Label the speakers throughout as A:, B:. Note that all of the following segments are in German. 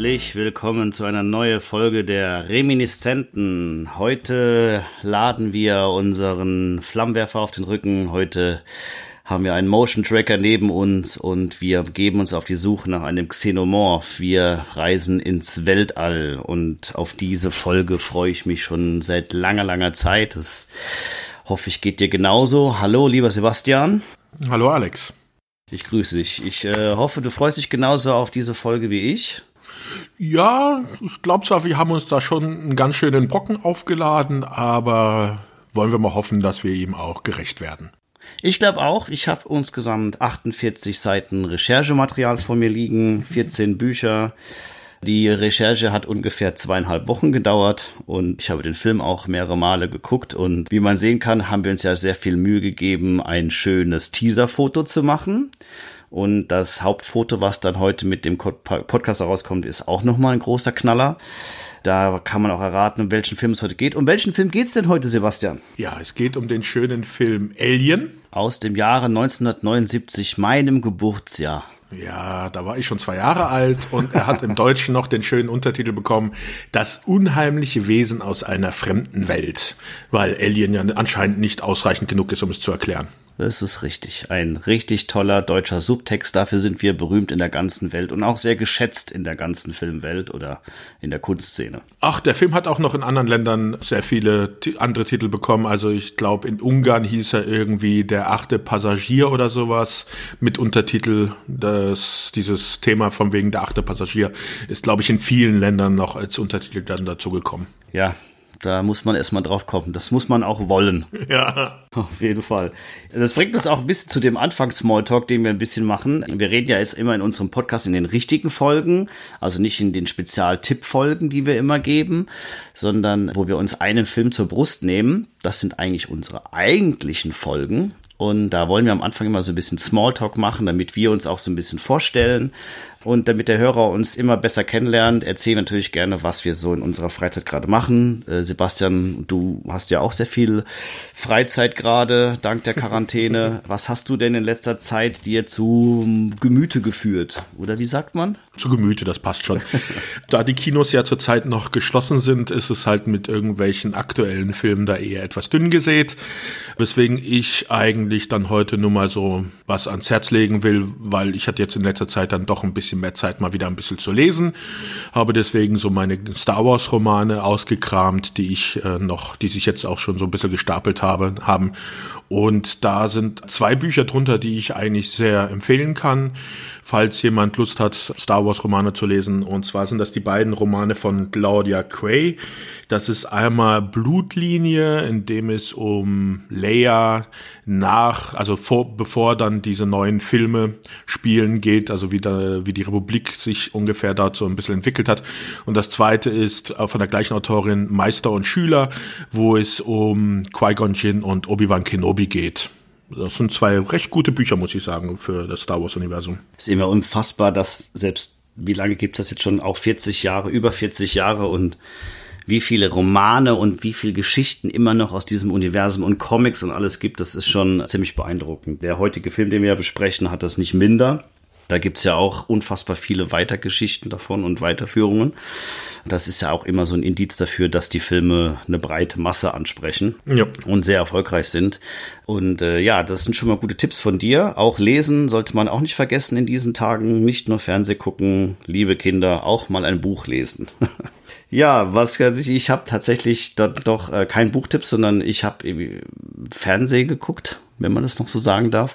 A: Herzlich willkommen zu einer neuen Folge der Reminiszenten. Heute laden wir unseren Flammenwerfer auf den Rücken. Heute haben wir einen Motion Tracker neben uns und wir geben uns auf die Suche nach einem Xenomorph. Wir reisen ins Weltall und auf diese Folge freue ich mich schon seit langer, langer Zeit. Das hoffe ich geht dir genauso. Hallo, lieber Sebastian.
B: Hallo, Alex.
A: Ich grüße dich. Ich äh, hoffe, du freust dich genauso auf diese Folge wie ich.
B: Ja, ich glaube zwar, wir haben uns da schon einen ganz schönen Brocken aufgeladen, aber wollen wir mal hoffen, dass wir ihm auch gerecht werden.
A: Ich glaube auch. Ich habe insgesamt 48 Seiten Recherchematerial vor mir liegen, 14 Bücher. Die Recherche hat ungefähr zweieinhalb Wochen gedauert und ich habe den Film auch mehrere Male geguckt und wie man sehen kann, haben wir uns ja sehr viel Mühe gegeben, ein schönes Teaserfoto zu machen. Und das Hauptfoto, was dann heute mit dem Podcast herauskommt, ist auch nochmal ein großer Knaller. Da kann man auch erraten, um welchen Film es heute geht. Um welchen Film geht's denn heute, Sebastian?
B: Ja, es geht um den schönen Film Alien.
A: Aus dem Jahre 1979, meinem Geburtsjahr.
B: Ja, da war ich schon zwei Jahre alt und er hat im Deutschen noch den schönen Untertitel bekommen, das unheimliche Wesen aus einer fremden Welt, weil Alien ja anscheinend nicht ausreichend genug ist, um es zu erklären.
A: Das ist richtig. Ein richtig toller deutscher Subtext. Dafür sind wir berühmt in der ganzen Welt und auch sehr geschätzt in der ganzen Filmwelt oder in der Kunstszene.
B: Ach, der Film hat auch noch in anderen Ländern sehr viele andere Titel bekommen. Also ich glaube, in Ungarn hieß er irgendwie der achte Passagier oder sowas mit Untertitel. Das, dieses Thema von wegen der achte Passagier ist, glaube ich, in vielen Ländern noch als Untertitel dann dazu gekommen.
A: Ja, da muss man erstmal drauf kommen. Das muss man auch wollen.
B: Ja.
A: Auf jeden Fall. Das bringt uns auch ein bisschen zu dem Anfangs-Smalltalk, den wir ein bisschen machen. Wir reden ja jetzt immer in unserem Podcast in den richtigen Folgen, also nicht in den Spezial-Tipp-Folgen, die wir immer geben, sondern wo wir uns einen Film zur Brust nehmen. Das sind eigentlich unsere eigentlichen Folgen. Und da wollen wir am Anfang immer so ein bisschen Smalltalk machen, damit wir uns auch so ein bisschen vorstellen, und damit der Hörer uns immer besser kennenlernt, erzählen natürlich gerne, was wir so in unserer Freizeit gerade machen. Äh, Sebastian, du hast ja auch sehr viel Freizeit gerade, dank der Quarantäne. Was hast du denn in letzter Zeit dir zu Gemüte geführt? Oder wie sagt man?
B: Zu Gemüte, das passt schon. da die Kinos ja zurzeit noch geschlossen sind, ist es halt mit irgendwelchen aktuellen Filmen da eher etwas dünn gesät. Weswegen ich eigentlich dann heute nur mal so was ans Herz legen will, weil ich hatte jetzt in letzter Zeit dann doch ein bisschen bisschen mehr Zeit, mal wieder ein bisschen zu lesen. Habe deswegen so meine Star Wars Romane ausgekramt, die ich äh, noch, die sich jetzt auch schon so ein bisschen gestapelt habe, haben. Und da sind zwei Bücher drunter, die ich eigentlich sehr empfehlen kann, falls jemand Lust hat, Star Wars Romane zu lesen. Und zwar sind das die beiden Romane von Claudia Quay. Das ist einmal Blutlinie, in dem es um Leia nach, also vor, bevor dann diese neuen Filme spielen geht, also wie, da, wie die Republik sich ungefähr dazu ein bisschen entwickelt hat. Und das zweite ist von der gleichen Autorin Meister und Schüler, wo es um Qui-Gon Jinn und Obi-Wan Kenobi geht. Das sind zwei recht gute Bücher, muss ich sagen, für das Star Wars-Universum.
A: Es ist immer unfassbar, dass selbst, wie lange gibt es das jetzt schon? Auch 40 Jahre, über 40 Jahre und wie viele Romane und wie viele Geschichten immer noch aus diesem Universum und Comics und alles gibt, das ist schon ziemlich beeindruckend. Der heutige Film, den wir besprechen, hat das nicht minder. Da gibt's ja auch unfassbar viele Weitergeschichten davon und Weiterführungen. Das ist ja auch immer so ein Indiz dafür, dass die Filme eine breite Masse ansprechen ja. und sehr erfolgreich sind. Und äh, ja, das sind schon mal gute Tipps von dir. Auch lesen sollte man auch nicht vergessen in diesen Tagen. Nicht nur Fernseh gucken, liebe Kinder, auch mal ein Buch lesen. Ja, was ich habe tatsächlich doch äh, kein Buchtipp, sondern ich habe Fernsehen geguckt, wenn man das noch so sagen darf.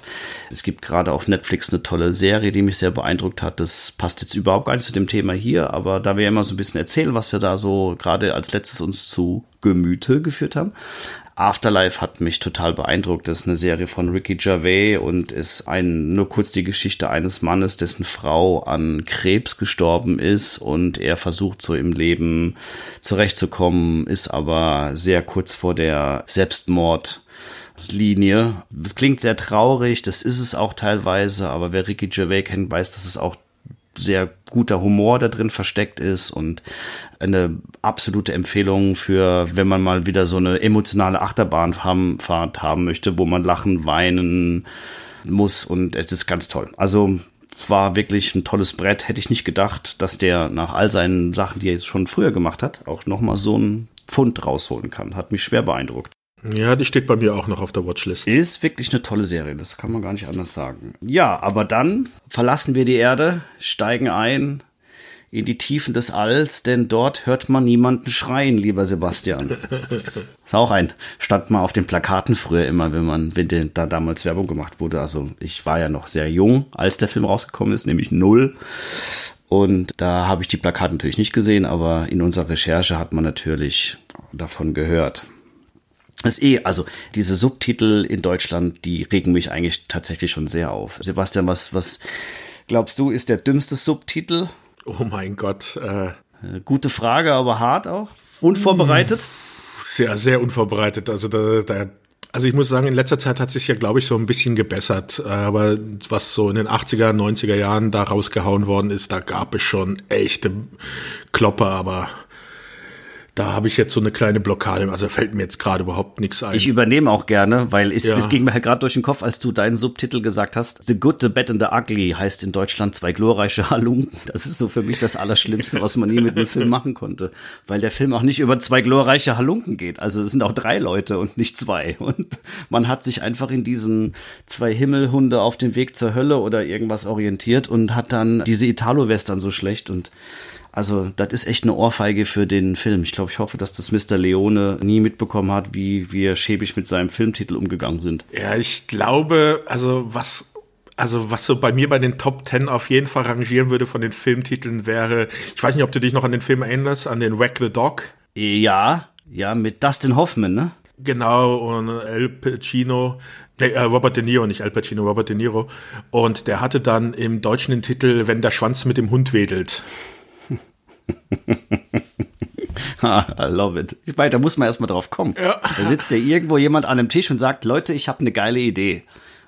A: Es gibt gerade auf Netflix eine tolle Serie, die mich sehr beeindruckt hat. Das passt jetzt überhaupt gar nicht zu dem Thema hier, aber da wir ja immer so ein bisschen erzählen, was wir da so gerade als letztes uns zu Gemüte geführt haben, Afterlife hat mich total beeindruckt. Das ist eine Serie von Ricky Gervais und ist ein, nur kurz die Geschichte eines Mannes, dessen Frau an Krebs gestorben ist und er versucht so im Leben zurechtzukommen, ist aber sehr kurz vor der Selbstmordlinie. Das klingt sehr traurig, das ist es auch teilweise, aber wer Ricky Gervais kennt, weiß, dass es auch sehr guter Humor da drin versteckt ist und eine absolute Empfehlung für, wenn man mal wieder so eine emotionale Achterbahnfahrt haben möchte, wo man lachen, weinen muss und es ist ganz toll. Also war wirklich ein tolles Brett. Hätte ich nicht gedacht, dass der nach all seinen Sachen, die er jetzt schon früher gemacht hat, auch nochmal so ein Pfund rausholen kann. Hat mich schwer beeindruckt.
B: Ja, die steht bei mir auch noch auf der Watchlist.
A: Ist wirklich eine tolle Serie, das kann man gar nicht anders sagen. Ja, aber dann verlassen wir die Erde, steigen ein in die Tiefen des Alls, denn dort hört man niemanden schreien, lieber Sebastian. Ist auch ein, stand mal auf den Plakaten früher immer, wenn man, wenn da damals Werbung gemacht wurde. Also ich war ja noch sehr jung, als der Film rausgekommen ist, nämlich null. Und da habe ich die Plakate natürlich nicht gesehen, aber in unserer Recherche hat man natürlich davon gehört. Das eh, also diese Subtitel in Deutschland, die regen mich eigentlich tatsächlich schon sehr auf. Sebastian, was, was glaubst du, ist der dümmste Subtitel?
B: Oh mein Gott. Äh,
A: Gute Frage, aber hart auch. Unvorbereitet?
B: Sehr, sehr unvorbereitet. Also da, da also ich muss sagen, in letzter Zeit hat sich ja, glaube ich, so ein bisschen gebessert. Aber was so in den 80er, 90er Jahren da rausgehauen worden ist, da gab es schon echte Klopper, aber da habe ich jetzt so eine kleine Blockade. Also fällt mir jetzt gerade überhaupt nichts ein.
A: Ich übernehme auch gerne, weil es, ja. es ging mir halt gerade durch den Kopf, als du deinen Subtitel gesagt hast. The Good, The Bad and The Ugly heißt in Deutschland zwei glorreiche Halunken. Das ist so für mich das Allerschlimmste, was man nie mit einem Film machen konnte. Weil der Film auch nicht über zwei glorreiche Halunken geht. Also es sind auch drei Leute und nicht zwei. Und man hat sich einfach in diesen zwei Himmelhunde auf dem Weg zur Hölle oder irgendwas orientiert und hat dann diese Italo-Western so schlecht und also, das ist echt eine Ohrfeige für den Film. Ich glaube, ich hoffe, dass das Mr. Leone nie mitbekommen hat, wie wir schäbig mit seinem Filmtitel umgegangen sind.
B: Ja, ich glaube, also was also was so bei mir bei den Top Ten auf jeden Fall rangieren würde von den Filmtiteln wäre, ich weiß nicht, ob du dich noch an den Film erinnerst, an den Whack the Dog.
A: Ja, ja, mit Dustin Hoffman, ne?
B: Genau, und Al Pacino, nee, äh, Robert De Niro, nicht Al Pacino, Robert De Niro. Und der hatte dann im Deutschen den Titel Wenn der Schwanz mit dem Hund wedelt.
A: I love it. Ich meine, da muss man erstmal drauf kommen. Ja. Da sitzt ja irgendwo jemand an einem Tisch und sagt, Leute, ich habe eine geile Idee.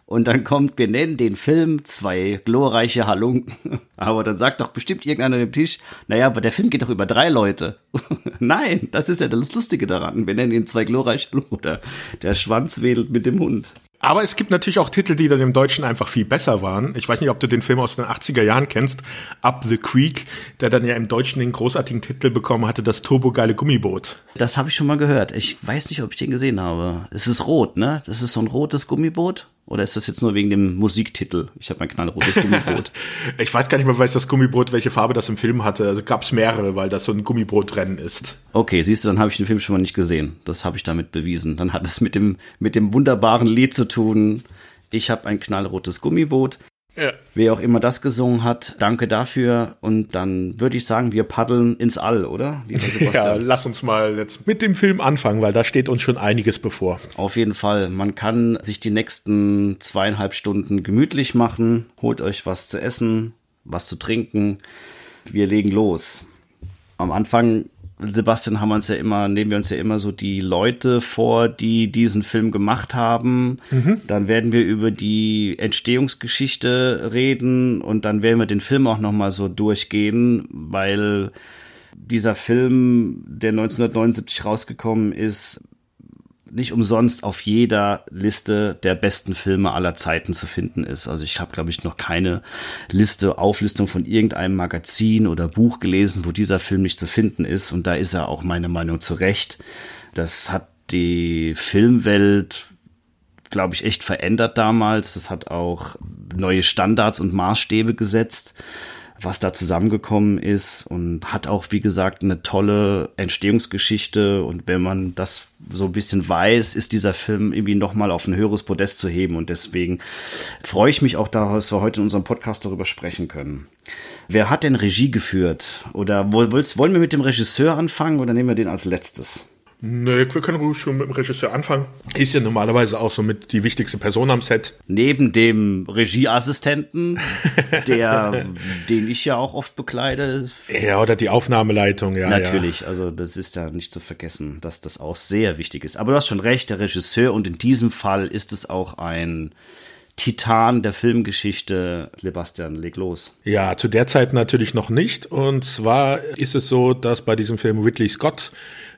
A: Und dann kommt, wir nennen den Film zwei glorreiche Halunken. Aber dann sagt doch bestimmt irgendeiner an dem Tisch, naja, aber der Film geht doch über drei Leute. Nein, das ist ja das Lustige daran. Wir nennen ihn zwei glorreiche Halunken oder der Schwanz wedelt mit dem Hund.
B: Aber es gibt natürlich auch Titel, die dann im Deutschen einfach viel besser waren. Ich weiß nicht, ob du den Film aus den 80er Jahren kennst, Up the Creek, der dann ja im Deutschen den großartigen Titel bekommen hatte, das turbogeile Gummiboot.
A: Das habe ich schon mal gehört. Ich weiß nicht, ob ich den gesehen habe. Es ist rot, ne? Das ist so ein rotes Gummiboot. Oder ist das jetzt nur wegen dem Musiktitel? Ich habe ein knallrotes Gummiboot.
B: ich weiß gar nicht mehr, weiß das Gummiboot, welche Farbe das im Film hatte. Also gab es mehrere, weil das so ein Gummibootrennen ist.
A: Okay, siehst du, dann habe ich den Film schon mal nicht gesehen. Das habe ich damit bewiesen. Dann hat es mit dem, mit dem wunderbaren Lied zu tun. Ich habe ein knallrotes Gummiboot. Ja. Wer auch immer das gesungen hat, danke dafür. Und dann würde ich sagen, wir paddeln ins All, oder?
B: Ja, lass uns mal jetzt mit dem Film anfangen, weil da steht uns schon einiges bevor.
A: Auf jeden Fall. Man kann sich die nächsten zweieinhalb Stunden gemütlich machen. Holt euch was zu essen, was zu trinken. Wir legen los. Am Anfang Sebastian haben wir uns ja immer, nehmen wir uns ja immer so die Leute vor, die diesen Film gemacht haben. Mhm. Dann werden wir über die Entstehungsgeschichte reden und dann werden wir den Film auch nochmal so durchgehen, weil dieser Film, der 1979 rausgekommen ist, nicht umsonst auf jeder Liste der besten Filme aller Zeiten zu finden ist. Also ich habe, glaube ich, noch keine Liste, Auflistung von irgendeinem Magazin oder Buch gelesen, wo dieser Film nicht zu finden ist. Und da ist er auch meiner Meinung zu Recht. Das hat die Filmwelt glaube ich, echt verändert damals. Das hat auch neue Standards und Maßstäbe gesetzt was da zusammengekommen ist und hat auch, wie gesagt, eine tolle Entstehungsgeschichte. Und wenn man das so ein bisschen weiß, ist dieser Film irgendwie nochmal auf ein höheres Podest zu heben. Und deswegen freue ich mich auch darauf, dass wir heute in unserem Podcast darüber sprechen können. Wer hat denn Regie geführt? Oder wollen wir mit dem Regisseur anfangen oder nehmen wir den als letztes?
B: Nö, wir können ruhig schon mit dem Regisseur anfangen. Ist ja normalerweise auch so mit die wichtigste Person am Set.
A: Neben dem Regieassistenten, der, den ich ja auch oft bekleide.
B: Ja, oder die Aufnahmeleitung, ja.
A: Natürlich,
B: ja.
A: also das ist ja nicht zu vergessen, dass das auch sehr wichtig ist. Aber du hast schon recht, der Regisseur und in diesem Fall ist es auch ein Titan der Filmgeschichte, Sebastian, leg los.
B: Ja, zu der Zeit natürlich noch nicht. Und zwar ist es so, dass bei diesem Film Ridley Scott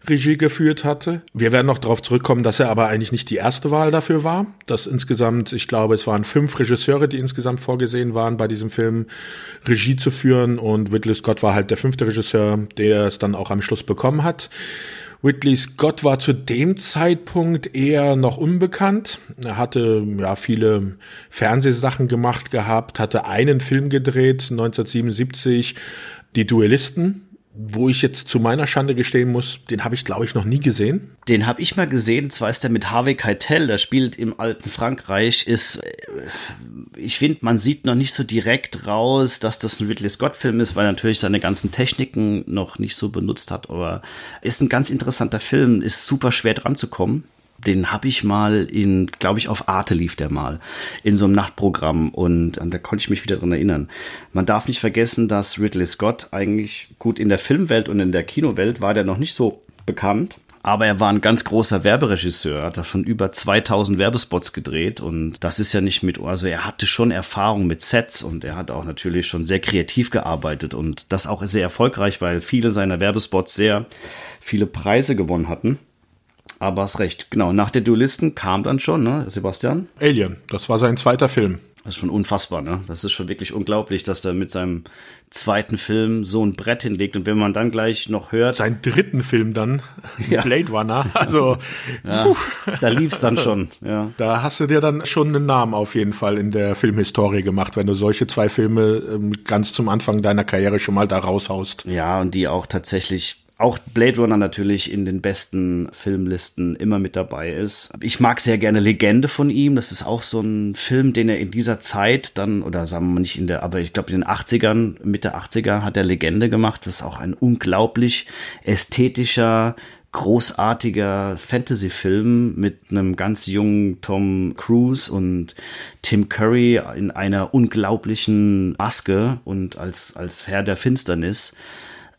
B: Regie geführt hatte. Wir werden noch darauf zurückkommen, dass er aber eigentlich nicht die erste Wahl dafür war. Dass insgesamt, ich glaube, es waren fünf Regisseure, die insgesamt vorgesehen waren, bei diesem Film Regie zu führen. Und Ridley Scott war halt der fünfte Regisseur, der es dann auch am Schluss bekommen hat. Ridley Scott war zu dem Zeitpunkt eher noch unbekannt. Er hatte ja viele Fernsehsachen gemacht gehabt, hatte einen Film gedreht, 1977, Die Duellisten, wo ich jetzt zu meiner Schande gestehen muss, den habe ich glaube ich noch nie gesehen.
A: Den habe ich mal gesehen, zwar ist der mit Harvey Keitel, der spielt im alten Frankreich, ist, äh, ich finde, man sieht noch nicht so direkt raus, dass das ein Ridley Scott Film ist, weil natürlich seine ganzen Techniken noch nicht so benutzt hat, aber ist ein ganz interessanter Film, ist super schwer dran zu kommen den habe ich mal in, glaube ich, auf Arte lief der mal, in so einem Nachtprogramm und, und da konnte ich mich wieder dran erinnern. Man darf nicht vergessen, dass Ridley Scott eigentlich gut in der Filmwelt und in der Kinowelt war der noch nicht so bekannt. Aber er war ein ganz großer Werberegisseur, hat davon über 2000 Werbespots gedreht und das ist ja nicht mit, also er hatte schon Erfahrung mit Sets und er hat auch natürlich schon sehr kreativ gearbeitet und das auch sehr erfolgreich, weil viele seiner Werbespots sehr viele Preise gewonnen hatten. Aber hast recht, genau. Nach der Duelisten kam dann schon, ne, Sebastian?
B: Alien, das war sein zweiter Film.
A: Das ist schon unfassbar, ne? Das ist schon wirklich unglaublich, dass er mit seinem zweiten Film so ein Brett hinlegt. Und wenn man dann gleich noch hört.
B: Seinen dritten Film dann, ja. Blade Runner. Also,
A: ja, da lief's dann schon, ja.
B: Da hast du dir dann schon einen Namen auf jeden Fall in der Filmhistorie gemacht, wenn du solche zwei Filme ähm, ganz zum Anfang deiner Karriere schon mal da raushaust.
A: Ja, und die auch tatsächlich auch Blade Runner natürlich in den besten Filmlisten immer mit dabei ist. Ich mag sehr gerne Legende von ihm. Das ist auch so ein Film, den er in dieser Zeit dann, oder sagen wir mal nicht in der, aber ich glaube in den 80ern, Mitte 80er hat er Legende gemacht. Das ist auch ein unglaublich ästhetischer, großartiger Fantasy-Film mit einem ganz jungen Tom Cruise und Tim Curry in einer unglaublichen Maske und als, als Herr der Finsternis.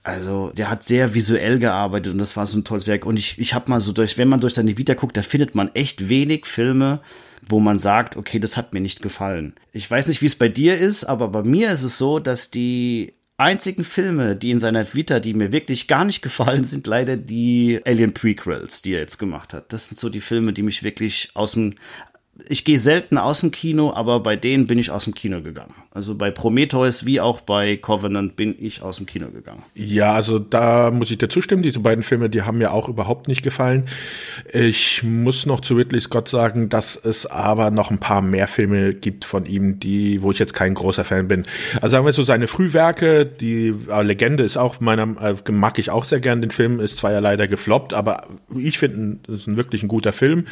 A: Also, der hat sehr visuell gearbeitet und das war so ein tolles Werk. Und ich, ich habe mal so durch, wenn man durch seine Vita guckt, da findet man echt wenig Filme, wo man sagt, okay, das hat mir nicht gefallen. Ich weiß nicht, wie es bei dir ist, aber bei mir ist es so, dass die einzigen Filme, die in seiner Vita, die mir wirklich gar nicht gefallen, sind leider die Alien Prequels, die er jetzt gemacht hat. Das sind so die Filme, die mich wirklich aus dem ich gehe selten aus dem Kino, aber bei denen bin ich aus dem Kino gegangen. Also bei Prometheus wie auch bei Covenant bin ich aus dem Kino gegangen.
B: Ja, also da muss ich dir zustimmen. Diese beiden Filme, die haben mir auch überhaupt nicht gefallen. Ich muss noch zu Ridley Scott sagen, dass es aber noch ein paar mehr Filme gibt von ihm, die, wo ich jetzt kein großer Fan bin. Also sagen wir so seine Frühwerke, die äh, Legende ist auch meiner, äh, mag ich auch sehr gern. Den Film ist zwar ja leider gefloppt, aber ich finde, es ist ein wirklich ein guter Film.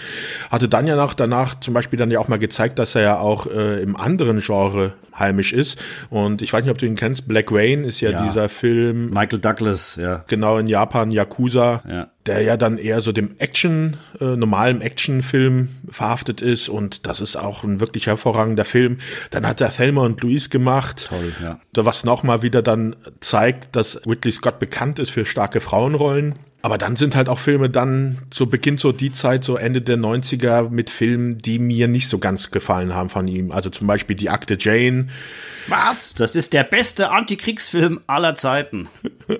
B: Hatte dann ja noch danach zum Beispiel Beispiel dann ja auch mal gezeigt, dass er ja auch äh, im anderen Genre heimisch ist. Und ich weiß nicht, ob du ihn kennst. Black Rain ist ja, ja. dieser Film.
A: Michael Douglas, ja.
B: Genau, in Japan, Yakuza. Ja. Der ja dann eher so dem Action, äh, normalen Actionfilm verhaftet ist. Und das ist auch ein wirklich hervorragender Film. Dann hat er Thelma und Louise gemacht.
A: Toll, ja.
B: Was nochmal wieder dann zeigt, dass Ridley Scott bekannt ist für starke Frauenrollen. Aber dann sind halt auch Filme dann, so beginnt so die Zeit, so Ende der 90er mit Filmen, die mir nicht so ganz gefallen haben von ihm. Also zum Beispiel die Akte Jane.
A: Was? Das ist der beste Antikriegsfilm aller Zeiten.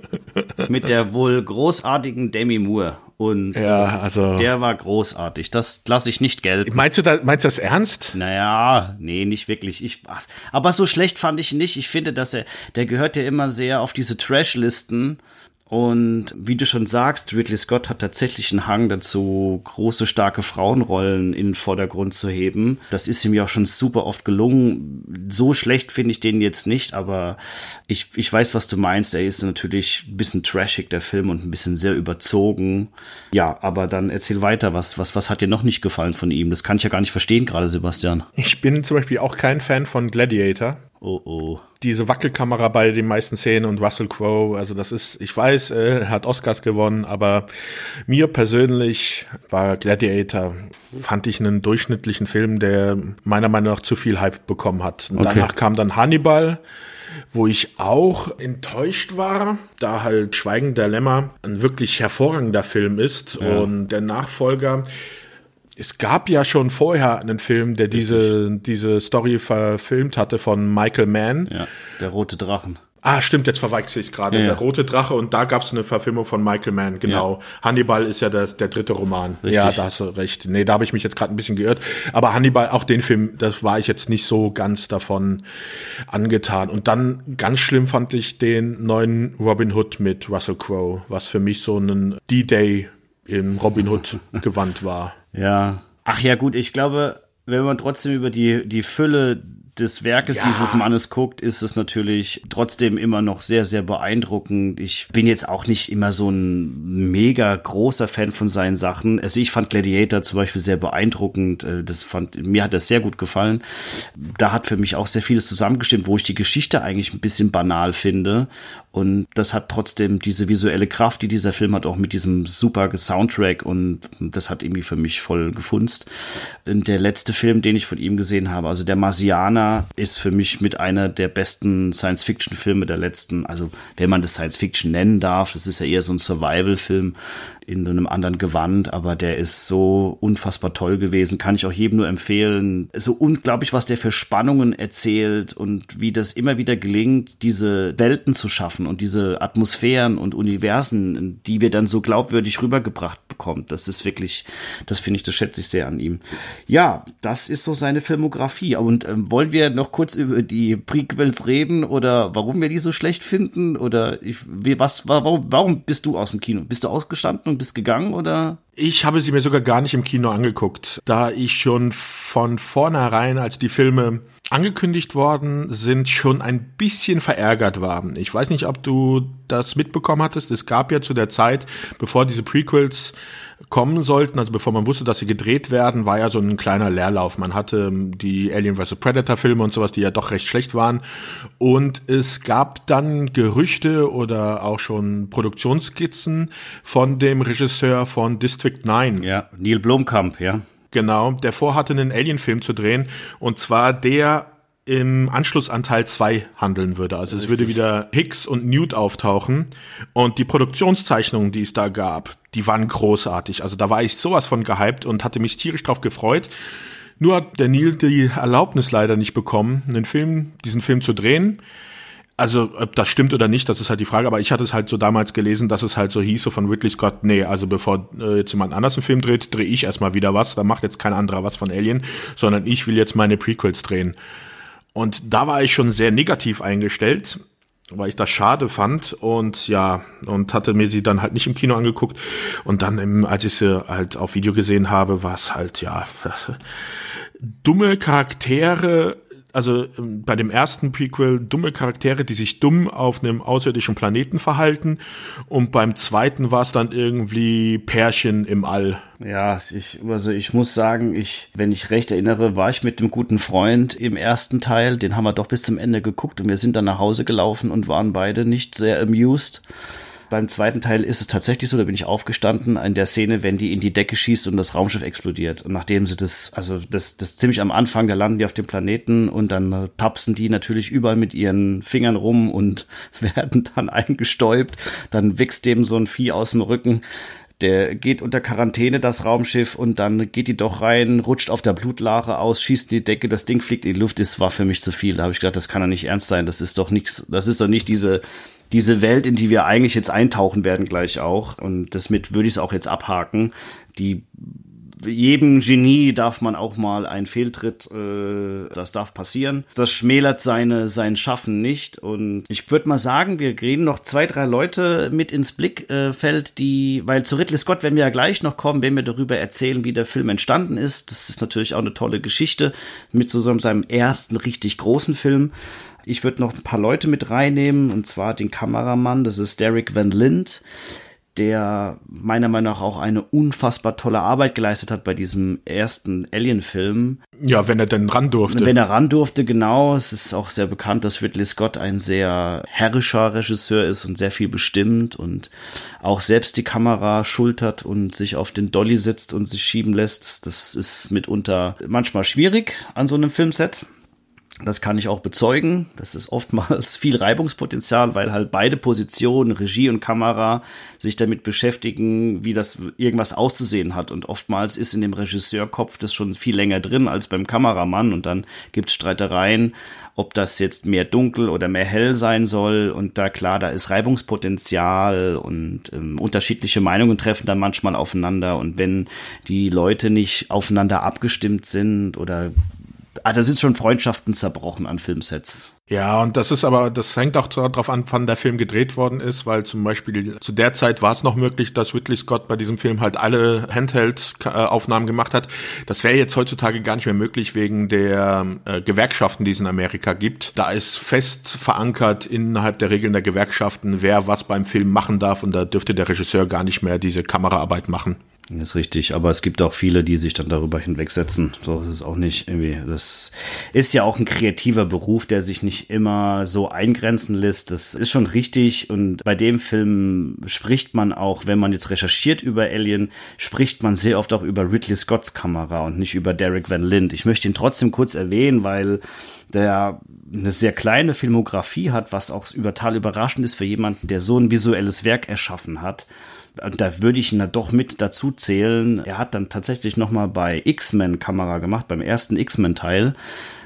A: mit der wohl großartigen Demi Moore. Und
B: ja, also
A: der war großartig. Das lasse ich nicht gelten.
B: Meinst du, da, meinst du das ernst?
A: Naja, nee, nicht wirklich. Ich, aber so schlecht fand ich ihn nicht. Ich finde, dass er, der gehört ja immer sehr auf diese Trash-Listen und wie du schon sagst, Ridley Scott hat tatsächlich einen Hang dazu, große, starke Frauenrollen in den Vordergrund zu heben. Das ist ihm ja auch schon super oft gelungen. So schlecht finde ich den jetzt nicht, aber ich, ich weiß, was du meinst. Er ist natürlich ein bisschen trashig, der Film, und ein bisschen sehr überzogen. Ja, aber dann erzähl weiter. Was, was, was hat dir noch nicht gefallen von ihm? Das kann ich ja gar nicht verstehen, gerade Sebastian.
B: Ich bin zum Beispiel auch kein Fan von Gladiator.
A: Oh oh.
B: Diese Wackelkamera bei den meisten Szenen und Russell Crowe, also das ist, ich weiß, er hat Oscars gewonnen, aber mir persönlich war Gladiator, fand ich einen durchschnittlichen Film, der meiner Meinung nach zu viel Hype bekommen hat. Okay. danach kam dann Hannibal, wo ich auch enttäuscht war, da halt Schweigen der Lämmer ein wirklich hervorragender Film ist ja. und der Nachfolger es gab ja schon vorher einen Film, der diese, diese Story verfilmt hatte von Michael Mann.
A: Ja, der rote Drachen.
B: Ah, stimmt, jetzt verwechsel ich gerade.
A: Ja, ja.
B: Der Rote Drache und da gab es eine Verfilmung von Michael Mann, genau. Hannibal ist ja der, der dritte Roman.
A: Richtig.
B: Ja, da hast du recht. Nee, da habe ich mich jetzt gerade ein bisschen geirrt. Aber Hannibal, auch den Film, das war ich jetzt nicht so ganz davon angetan. Und dann ganz schlimm fand ich den neuen Robin Hood mit Russell Crowe, was für mich so ein D-Day im Robin Hood Gewand war.
A: Ja. Ach ja, gut, ich glaube, wenn man trotzdem über die, die Fülle des Werkes
B: Ja.
A: dieses Mannes guckt, ist es natürlich trotzdem immer noch sehr, sehr beeindruckend. Ich bin jetzt auch nicht immer so ein mega großer Fan von seinen Sachen. Also ich fand Gladiator zum Beispiel sehr beeindruckend. Äh, Das fand, mir hat das sehr gut gefallen. Da hat für mich auch sehr vieles zusammengestimmt, wo ich die Geschichte eigentlich ein bisschen banal finde. Und das hat trotzdem diese visuelle Kraft, die dieser Film hat, auch mit diesem super Soundtrack. Und das hat irgendwie für mich voll gefunzt. Und der letzte Film, den ich von ihm gesehen habe, also der Marsianer, ist für mich mit einer der besten Science-Fiction-Filme der letzten, also wenn man das Science-Fiction nennen darf, das ist ja eher so ein Survival-Film in einem anderen Gewand, aber der ist so unfassbar toll gewesen, kann ich auch jedem nur empfehlen. So unglaublich, was der für Spannungen erzählt und wie das immer wieder gelingt, diese Welten zu schaffen und diese Atmosphären und Universen, die wir dann so glaubwürdig rübergebracht bekommen. Das ist wirklich, das finde ich, das schätze ich sehr an ihm. Ja, das ist so seine Filmografie. Und ähm, wollen wir noch kurz über die Prequels reden oder warum wir die so schlecht finden oder ich, wie, was, warum, warum bist du aus dem Kino? Bist du ausgestanden und bist gegangen oder?
B: Ich habe sie mir sogar gar nicht im Kino angeguckt, da ich schon von vornherein, als die Filme angekündigt worden sind, schon ein bisschen verärgert war. Ich weiß nicht, ob du das mitbekommen hattest. Es gab ja zu der Zeit, bevor diese Prequels kommen sollten, also bevor man wusste, dass sie gedreht werden, war ja so ein kleiner Leerlauf. Man hatte ähm, die Alien vs. Predator Filme und sowas, die ja doch recht schlecht waren. Und es gab dann Gerüchte oder auch schon Produktionsskizzen von dem Regisseur von District 9.
A: Ja, Neil Blomkamp, ja.
B: Genau, der vorhatte, einen Alien-Film zu drehen. Und zwar der im Anschluss an Teil 2 handeln würde. Also es würde wieder Hicks und Newt auftauchen. Und die Produktionszeichnungen, die es da gab, die waren großartig. Also da war ich sowas von gehypt und hatte mich tierisch drauf gefreut. Nur hat der Neil die Erlaubnis leider nicht bekommen, einen Film, diesen Film zu drehen. Also, ob das stimmt oder nicht, das ist halt die Frage, aber ich hatte es halt so damals gelesen, dass es halt so hieß, so von Ridley Scott, nee, also bevor äh, jetzt jemand anders einen Film dreht, drehe ich erstmal wieder was, da macht jetzt kein anderer was von Alien, sondern ich will jetzt meine Prequels drehen. Und da war ich schon sehr negativ eingestellt, weil ich das schade fand und ja, und hatte mir sie dann halt nicht im Kino angeguckt. Und dann, als ich sie halt auf Video gesehen habe, war es halt, ja, dumme Charaktere, also ähm, bei dem ersten Prequel dumme Charaktere, die sich dumm auf einem außerirdischen Planeten verhalten. Und beim zweiten war es dann irgendwie Pärchen im All.
A: Ja, ich, also ich muss sagen, ich, wenn ich recht erinnere, war ich mit dem guten Freund im ersten Teil, den haben wir doch bis zum Ende geguckt und wir sind dann nach Hause gelaufen und waren beide nicht sehr amused. Beim zweiten Teil ist es tatsächlich so, da bin ich aufgestanden in der Szene, wenn die in die Decke schießt und das Raumschiff explodiert. Und nachdem sie das, also das, das ziemlich am Anfang, da landen die auf dem Planeten und dann äh, tapsen die natürlich überall mit ihren Fingern rum und werden dann eingestäubt. Dann wächst dem so ein Vieh aus dem Rücken. Der geht unter Quarantäne, das Raumschiff, und dann geht die doch rein, rutscht auf der Blutlache aus, schießt in die Decke, das Ding fliegt in die Luft. Das war für mich zu viel. Da habe ich gedacht, das kann doch nicht ernst sein. Das ist doch nichts, das ist doch nicht diese, diese Welt, in die wir eigentlich jetzt eintauchen werden gleich auch. Und damit würde ich es auch jetzt abhaken. Die jedem Genie darf man auch mal einen Fehltritt, äh, das darf passieren. Das schmälert seine sein Schaffen nicht. Und ich würde mal sagen, wir reden noch zwei, drei Leute mit ins Blickfeld, die, weil zu Ridley Scott werden wir ja gleich noch kommen, wenn wir darüber erzählen, wie der Film entstanden ist. Das ist natürlich auch eine tolle Geschichte mit so seinem ersten richtig großen Film. Ich würde noch ein paar Leute mit reinnehmen, und zwar den Kameramann, das ist Derek Van Lind der meiner Meinung nach auch eine unfassbar tolle Arbeit geleistet hat bei diesem ersten Alien-Film.
B: Ja, wenn er denn ran durfte.
A: Wenn er ran durfte, genau. Es ist auch sehr bekannt, dass Ridley Scott ein sehr herrischer Regisseur ist und sehr viel bestimmt und auch selbst die Kamera schultert und sich auf den Dolly setzt und sich schieben lässt. Das ist mitunter manchmal schwierig an so einem Filmset. Das kann ich auch bezeugen. Das ist oftmals viel Reibungspotenzial, weil halt beide Positionen, Regie und Kamera, sich damit beschäftigen, wie das irgendwas auszusehen hat. Und oftmals ist in dem Regisseurkopf das schon viel länger drin als beim Kameramann. Und dann gibt's Streitereien, ob das jetzt mehr dunkel oder mehr hell sein soll. Und da klar, da ist Reibungspotenzial und ähm, unterschiedliche Meinungen treffen dann manchmal aufeinander. Und wenn die Leute nicht aufeinander abgestimmt sind oder ah, da sind schon Freundschaften zerbrochen an Filmsets.
B: Ja, und das ist aber, das hängt auch darauf an, wann der Film gedreht worden ist, weil zum Beispiel zu der Zeit war es noch möglich, dass Ridley Scott bei diesem Film halt alle Handheld-Aufnahmen gemacht hat. Das wäre jetzt heutzutage gar nicht mehr möglich wegen der äh, Gewerkschaften, die es in Amerika gibt. Da ist fest verankert innerhalb der Regeln der Gewerkschaften, wer was beim Film machen darf und da dürfte der Regisseur gar nicht mehr diese Kameraarbeit machen.
A: Ist richtig, aber es gibt auch viele, die sich dann darüber hinwegsetzen. So ist es auch nicht irgendwie. Das ist ja auch ein kreativer Beruf, der sich nicht immer so eingrenzen lässt. Das ist schon richtig und bei dem Film spricht man auch, wenn man jetzt recherchiert über Alien, spricht man sehr oft auch über Ridley Scotts Kamera und nicht über Derek Van Lind. Ich möchte ihn trotzdem kurz erwähnen, weil der eine sehr kleine Filmografie hat, was auch total überraschend ist für jemanden, der so ein visuelles Werk erschaffen hat da würde ich ihn da doch mit dazu zählen. Er hat dann tatsächlich nochmal bei X-Men Kamera gemacht, beim ersten X-Men Teil.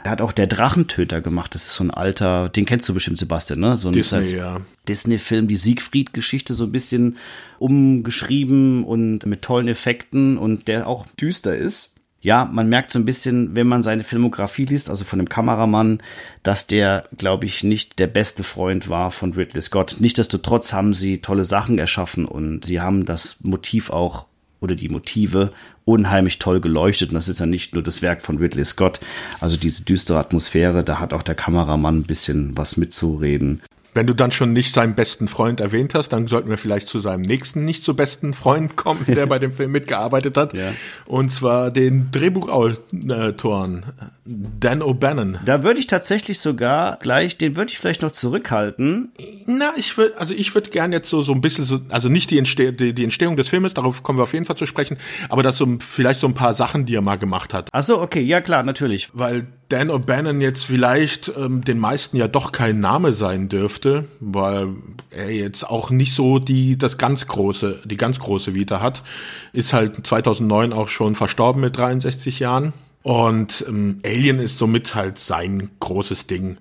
A: Er hat auch der Drachentöter gemacht. Das ist so ein alter, den kennst du bestimmt, Sebastian, ne? So ein
B: Disney, ja.
A: Disney-Film, die Siegfried-Geschichte so ein bisschen umgeschrieben und mit tollen Effekten und der auch düster ist ja, man merkt so ein bisschen, wenn man seine Filmografie liest, also von dem Kameramann, dass der, glaube ich, nicht der beste Freund war von Ridley Scott. Nichtsdestotrotz haben sie tolle Sachen erschaffen und sie haben das Motiv auch oder die Motive unheimlich toll geleuchtet. Und das ist ja nicht nur das Werk von Ridley Scott. Also diese düstere Atmosphäre, da hat auch der Kameramann ein bisschen was mitzureden.
B: Wenn du dann schon nicht seinen besten Freund erwähnt hast, dann sollten wir vielleicht zu seinem nächsten nicht so besten Freund kommen, der bei dem Film mitgearbeitet hat. Ja. Und zwar den Drehbuchautoren Dan O'Bannon.
A: Da würde ich tatsächlich sogar gleich, den würde ich vielleicht noch zurückhalten.
B: Na, ich würde, also ich würde gern jetzt so, so ein bisschen so, also nicht die, Entsteh die, die Entstehung des Filmes, darauf kommen wir auf jeden Fall zu sprechen, aber das so vielleicht so ein paar Sachen, die er mal gemacht hat.
A: Ach so, okay, ja klar, natürlich.
B: Weil Dan O'Bannon jetzt vielleicht ähm, den meisten ja doch kein Name sein dürfte, weil er jetzt auch nicht so die das ganz große die ganz große Vita hat, ist halt 2009 auch schon verstorben mit 63 Jahren und ähm, Alien ist somit halt sein großes Ding.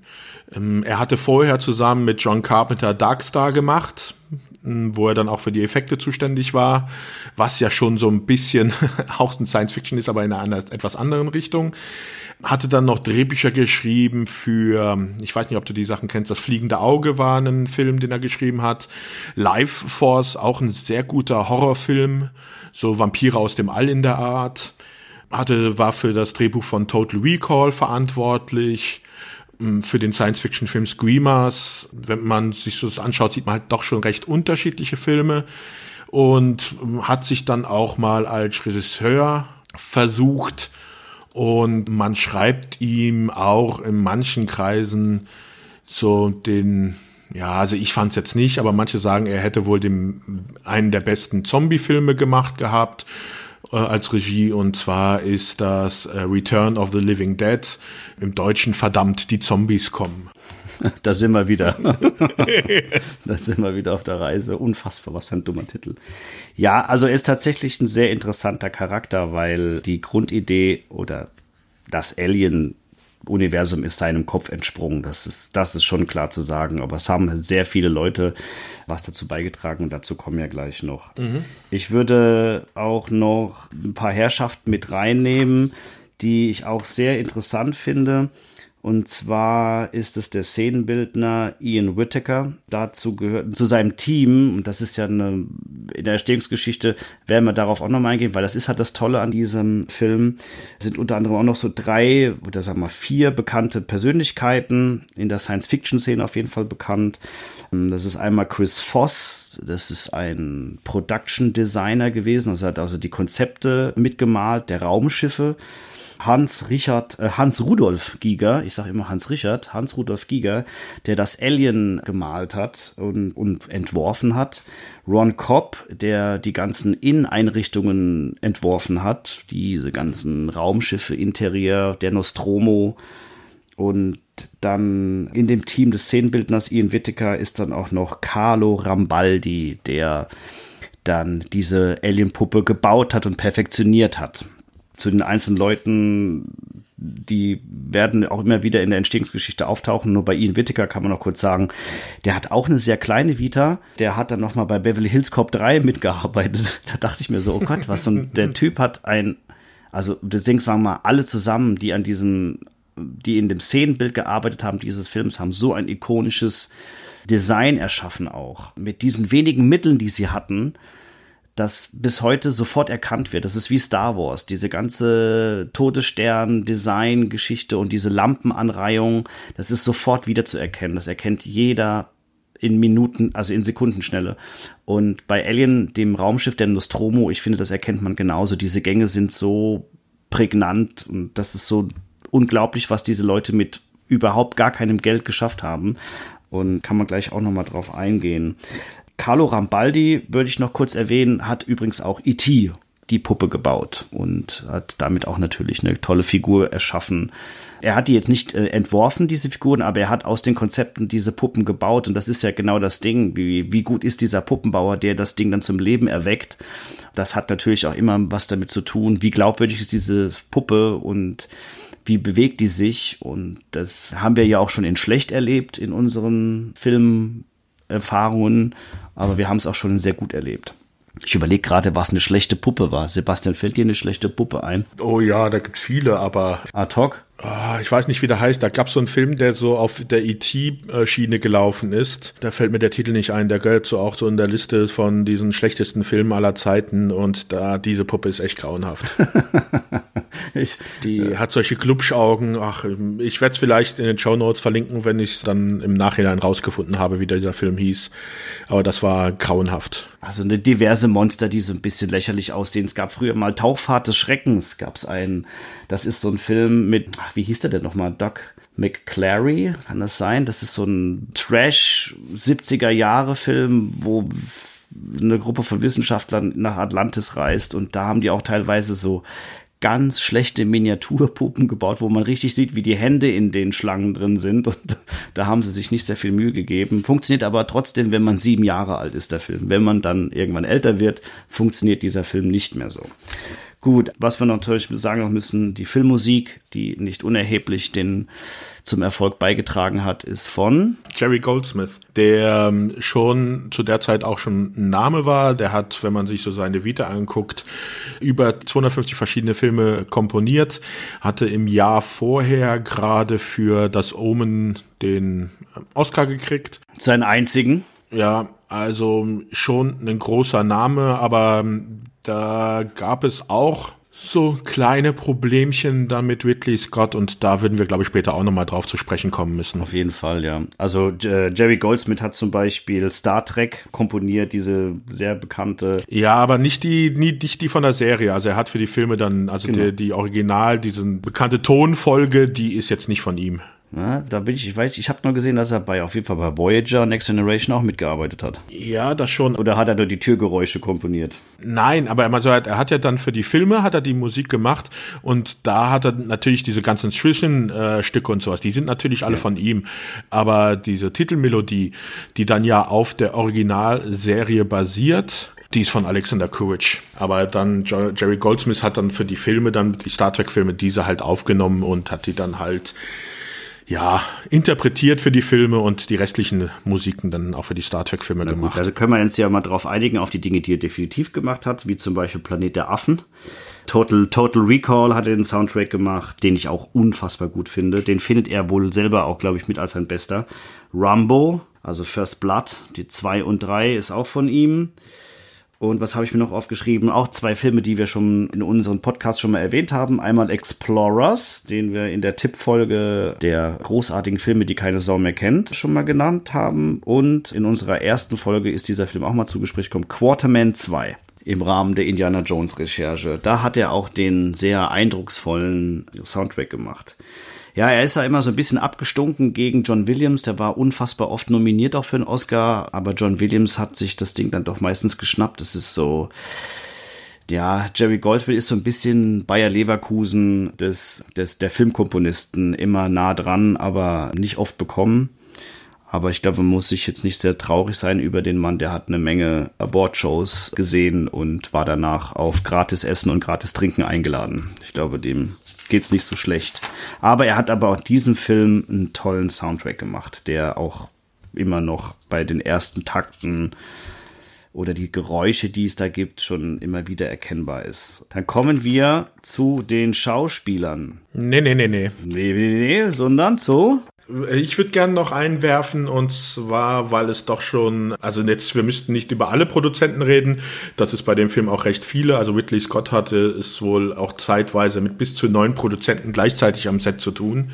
B: Ähm, er hatte vorher zusammen mit John Carpenter Darkstar gemacht, wo er dann auch für die Effekte zuständig war, was ja schon so ein bisschen auch ein Science Fiction ist, aber in einer etwas anderen Richtung hatte dann noch Drehbücher geschrieben für, ich weiß nicht, ob du die Sachen kennst, das fliegende Auge war ein Film, den er geschrieben hat. Life Force, auch ein sehr guter Horrorfilm, so Vampire aus dem All in der Art. Hatte, war für das Drehbuch von Total Recall verantwortlich, für den Science-Fiction-Film Screamers. Wenn man sich so das anschaut, sieht man halt doch schon recht unterschiedliche Filme und hm, hat sich dann auch mal als Regisseur versucht, und man schreibt ihm auch in manchen Kreisen so den, ja, also ich fand es jetzt nicht, aber manche sagen, er hätte wohl den, einen der besten Zombie-Filme gemacht gehabt äh, als Regie und zwar ist das äh, Return of the Living Dead im Deutschen verdammt die Zombies kommen.
A: Da sind wir wieder. da sind wir wieder auf der Reise. Unfassbar, was für ein dummer Titel. Ja, also er ist tatsächlich ein sehr interessanter Charakter, weil die Grundidee oder das Alien Universum ist seinem Kopf entsprungen. Das ist, das ist schon klar zu sagen. Aber es haben sehr viele Leute was dazu beigetragen und dazu kommen wir gleich noch. Mhm. Ich würde auch noch ein paar Herrschaften mit reinnehmen, die ich auch sehr interessant finde. Und zwar ist es der Szenenbildner Ian Whittaker. Dazu gehört, zu seinem Team, und das ist ja eine, in der Entstehungsgeschichte werden wir darauf auch nochmal eingehen, weil das ist halt das Tolle an diesem Film. sind unter anderem auch noch so drei oder sagen wir vier bekannte Persönlichkeiten in der Science-Fiction-Szene auf jeden Fall bekannt. Das ist einmal Chris Voss, das ist ein Production Designer gewesen, also hat also die Konzepte mitgemalt der Raumschiffe. Hans Richard, äh, Hans Rudolf Giger, ich sage immer Hans Richard, Hans Rudolf Giger, der das Alien gemalt hat und, und entworfen hat. Ron Cobb, der die ganzen Inneneinrichtungen entworfen hat, diese ganzen Raumschiffe, Interieur, der Nostromo. Und dann in dem Team des Szenenbildners Ian Whittaker ist dann auch noch Carlo Rambaldi, der dann diese Alien-Puppe gebaut hat und perfektioniert hat. Zu den einzelnen Leuten, die werden auch immer wieder in der Entstehungsgeschichte auftauchen. Nur bei Ian Whittaker kann man noch kurz sagen, der hat auch eine sehr kleine Vita. Der hat dann noch mal bei Beverly Hills Cop 3 mitgearbeitet. Da dachte ich mir so, oh Gott, was. Und der Typ hat ein, also das Dings waren mal alle zusammen, die an diesem die in dem Szenenbild gearbeitet haben dieses Films, haben so ein ikonisches Design erschaffen auch. Mit diesen wenigen Mitteln, die sie hatten, das bis heute sofort erkannt wird. Das ist wie Star Wars. Diese ganze Todesstern-Design-Geschichte und diese Lampenanreihung, das ist sofort wieder zu erkennen. Das erkennt jeder in Minuten, also in Sekundenschnelle. Und bei Alien, dem Raumschiff der Nostromo, ich finde, das erkennt man genauso. Diese Gänge sind so prägnant und das ist so unglaublich, was diese Leute mit überhaupt gar keinem Geld geschafft haben. Und kann man gleich auch nochmal drauf eingehen. Carlo Rambaldi, würde ich noch kurz erwähnen, hat übrigens auch E.T. die Puppe gebaut und hat damit auch natürlich eine tolle Figur erschaffen. Er hat die jetzt nicht äh, entworfen, diese Figuren, aber er hat aus den Konzepten diese Puppen gebaut und das ist ja genau das Ding. Wie, wie gut ist dieser Puppenbauer, der das Ding dann zum Leben erweckt? Das hat natürlich auch immer was damit zu tun, wie glaubwürdig ist diese Puppe und wie bewegt die sich? Und das haben wir ja auch schon in schlecht erlebt in unseren Filmerfahrungen, aber wir haben es auch schon sehr gut erlebt. Ich überlege gerade, was eine schlechte Puppe war. Sebastian, fällt dir eine schlechte Puppe ein?
B: Oh ja, da gibt viele, aber.
A: Ad hoc?
B: Oh, ich weiß nicht, wie der heißt. Da gab es so einen Film, der so auf der ET-Schiene gelaufen ist. Da fällt mir der Titel nicht ein. Der gehört so auch so in der Liste von diesen schlechtesten Filmen aller Zeiten. Und da diese Puppe ist echt grauenhaft. ich, Die äh, hat solche Glubschaugen. Ach, ich werde es vielleicht in den Show Notes verlinken, wenn ich es dann im Nachhinein rausgefunden habe, wie dieser Film hieß. Aber das war grauenhaft.
A: Also eine diverse Monster, die so ein bisschen lächerlich aussehen. Es gab früher mal Tauchfahrt des Schreckens. Gab es einen. Das ist so ein Film mit wie hieß der denn nochmal? Doc McClary, kann das sein? Das ist so ein Trash 70er Jahre Film, wo eine Gruppe von Wissenschaftlern nach Atlantis reist und da haben die auch teilweise so ganz schlechte Miniaturpuppen gebaut, wo man richtig sieht, wie die Hände in den Schlangen drin sind. Und da haben sie sich nicht sehr viel Mühe gegeben. Funktioniert aber trotzdem, wenn man sieben Jahre alt ist, der Film. Wenn man dann irgendwann älter wird, funktioniert dieser Film nicht mehr so. Gut, was wir natürlich sagen müssen, die Filmmusik, die nicht unerheblich den zum Erfolg beigetragen hat, ist von
B: Jerry Goldsmith, der ähm, schon zu der Zeit auch schon ein Name war. Der hat, wenn man sich so seine Vita anguckt, über 250 verschiedene Filme komponiert, hatte im Jahr vorher gerade für das Omen den Oscar gekriegt.
A: Seinen einzigen?
B: Ja, also schon ein großer Name, aber da gab es auch so kleine Problemchen dann mit Ridley Scott und da würden wir, glaube ich, später auch nochmal drauf zu sprechen kommen müssen.
A: Auf jeden Fall, ja. Also äh, Jerry Goldsmith hat zum Beispiel Star Trek komponiert, diese sehr bekannte.
B: Ja, aber nicht die, nie, nicht die von der Serie. Also er hat für die Filme dann, also genau. die, die Original, diesen bekannte Tonfolge, die ist jetzt nicht von ihm.
A: Ja, da bin ich, ich weiß, ich habe nur gesehen, dass er bei auf jeden Fall bei Voyager Next Generation auch mitgearbeitet hat.
B: Ja, das schon.
A: Oder hat er nur die Türgeräusche komponiert?
B: Nein, aber er, hat, er hat ja dann für die Filme hat er die Musik gemacht und da hat er natürlich diese ganzen Zwischenstücke und sowas, die sind natürlich alle ja. von ihm. Aber diese Titelmelodie, die dann ja auf der Originalserie basiert, die ist von Alexander Courage. Aber dann Jerry Goldsmith hat dann für die Filme, dann die Star Trek Filme, diese halt aufgenommen und hat die dann halt ja, interpretiert für die Filme und die restlichen Musiken dann auch für die Star Trek-Filme gemacht.
A: Also können wir uns ja mal drauf einigen, auf die Dinge, die er definitiv gemacht hat, wie zum Beispiel Planet der Affen. Total, Total Recall hat er den Soundtrack gemacht, den ich auch unfassbar gut finde. Den findet er wohl selber auch, glaube ich, mit als sein bester. Rumbo, also First Blood, die 2 und 3 ist auch von ihm. Und was habe ich mir noch aufgeschrieben? Auch zwei Filme, die wir schon in unserem Podcast schon mal erwähnt haben. Einmal Explorers, den wir in der Tippfolge der großartigen Filme, die keine Sau mehr kennt, schon mal genannt haben. Und in unserer ersten Folge ist dieser Film auch mal zu Gespräch gekommen. Quarterman 2 im Rahmen der Indiana Jones Recherche. Da hat er auch den sehr eindrucksvollen Soundtrack gemacht. Ja, er ist ja immer so ein bisschen abgestunken gegen John Williams. Der war unfassbar oft nominiert auch für einen Oscar, aber John Williams hat sich das Ding dann doch meistens geschnappt. Das ist so Ja, Jerry Goldwyn ist so ein bisschen Bayer Leverkusen des, des, der Filmkomponisten immer nah dran, aber nicht oft bekommen. Aber ich glaube, man muss sich jetzt nicht sehr traurig sein über den Mann. Der hat eine Menge Awardshows gesehen und war danach auf gratis Essen und gratis Trinken eingeladen. Ich glaube, dem geht's nicht so schlecht. Aber er hat aber auch diesen Film einen tollen Soundtrack gemacht, der auch immer noch bei den ersten Takten oder die Geräusche, die es da gibt, schon immer wieder erkennbar ist. Dann kommen wir zu den Schauspielern.
B: Nee, nee, nee, nee.
A: Nee, nee, nee, sondern zu
B: ich würde gerne noch einwerfen und zwar, weil es doch schon, also jetzt, wir müssten nicht über alle Produzenten reden, das ist bei dem Film auch recht viele. Also Ridley Scott hatte es wohl auch zeitweise mit bis zu neun Produzenten gleichzeitig am Set zu tun.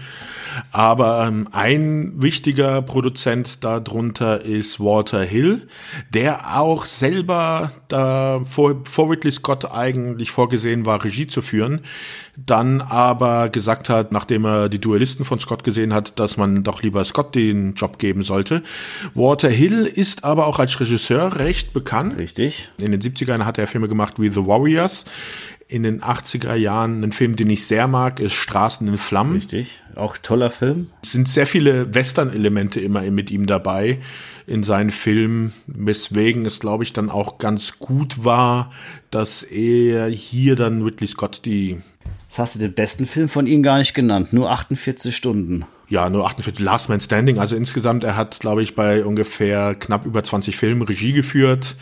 B: Aber ähm, ein wichtiger Produzent darunter ist Walter Hill, der auch selber da vor, vor Ridley Scott eigentlich vorgesehen war, Regie zu führen, dann aber gesagt hat, nachdem er die Duellisten von Scott gesehen hat, dass man doch lieber Scott den Job geben sollte. Walter Hill ist aber auch als Regisseur recht bekannt.
A: Richtig.
B: In den 70ern hat er Filme gemacht wie The Warriors in den 80er Jahren. Ein Film, den ich sehr mag, ist Straßen in Flammen.
A: Richtig, auch toller Film.
B: Es sind sehr viele Western-Elemente immer mit ihm dabei in seinen Filmen, weswegen es, glaube ich, dann auch ganz gut war, dass er hier dann Ridley Scott die
A: Jetzt hast du den besten Film von ihm gar nicht genannt, nur 48 Stunden.
B: Ja, nur 48 Last Man Standing. Also insgesamt, er hat, glaube ich, bei ungefähr knapp über 20 Filmen Regie geführt.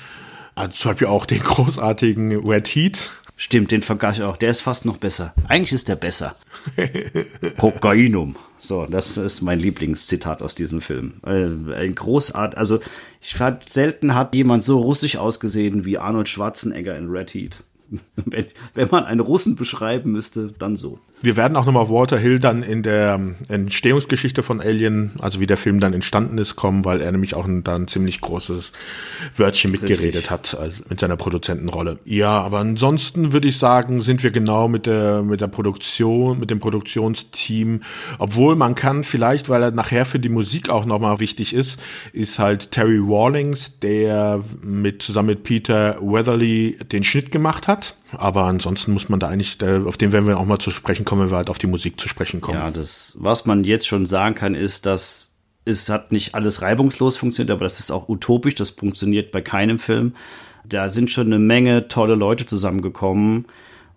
B: Also zum Beispiel auch den großartigen Red Heat.
A: Stimmt, den vergaß ich auch. Der ist fast noch besser. Eigentlich ist der besser. Kokainum. So, das ist mein Lieblingszitat aus diesem Film. Äh, ein großart, also ich fand, selten hat jemand so russisch ausgesehen wie Arnold Schwarzenegger in Red Heat. Wenn, wenn man einen Russen beschreiben müsste, dann so.
B: Wir werden auch nochmal Walter Hill dann in der Entstehungsgeschichte von Alien, also wie der Film dann entstanden ist, kommen, weil er nämlich auch ein, da ein ziemlich großes Wörtchen mitgeredet Richtig. hat also mit seiner Produzentenrolle. Ja, aber ansonsten würde ich sagen, sind wir genau mit der, mit der Produktion, mit dem Produktionsteam, obwohl man kann vielleicht, weil er nachher für die Musik auch nochmal wichtig ist, ist halt Terry Rawlings, der mit, zusammen mit Peter Weatherly den Schnitt gemacht hat. Aber ansonsten muss man da eigentlich, auf den werden wir auch mal zu sprechen kommen, wenn wir halt auf die Musik zu sprechen kommen.
A: Ja, das, was man jetzt schon sagen kann, ist, dass es hat nicht alles reibungslos funktioniert, aber das ist auch utopisch, das funktioniert bei keinem Film. Da sind schon eine Menge tolle Leute zusammengekommen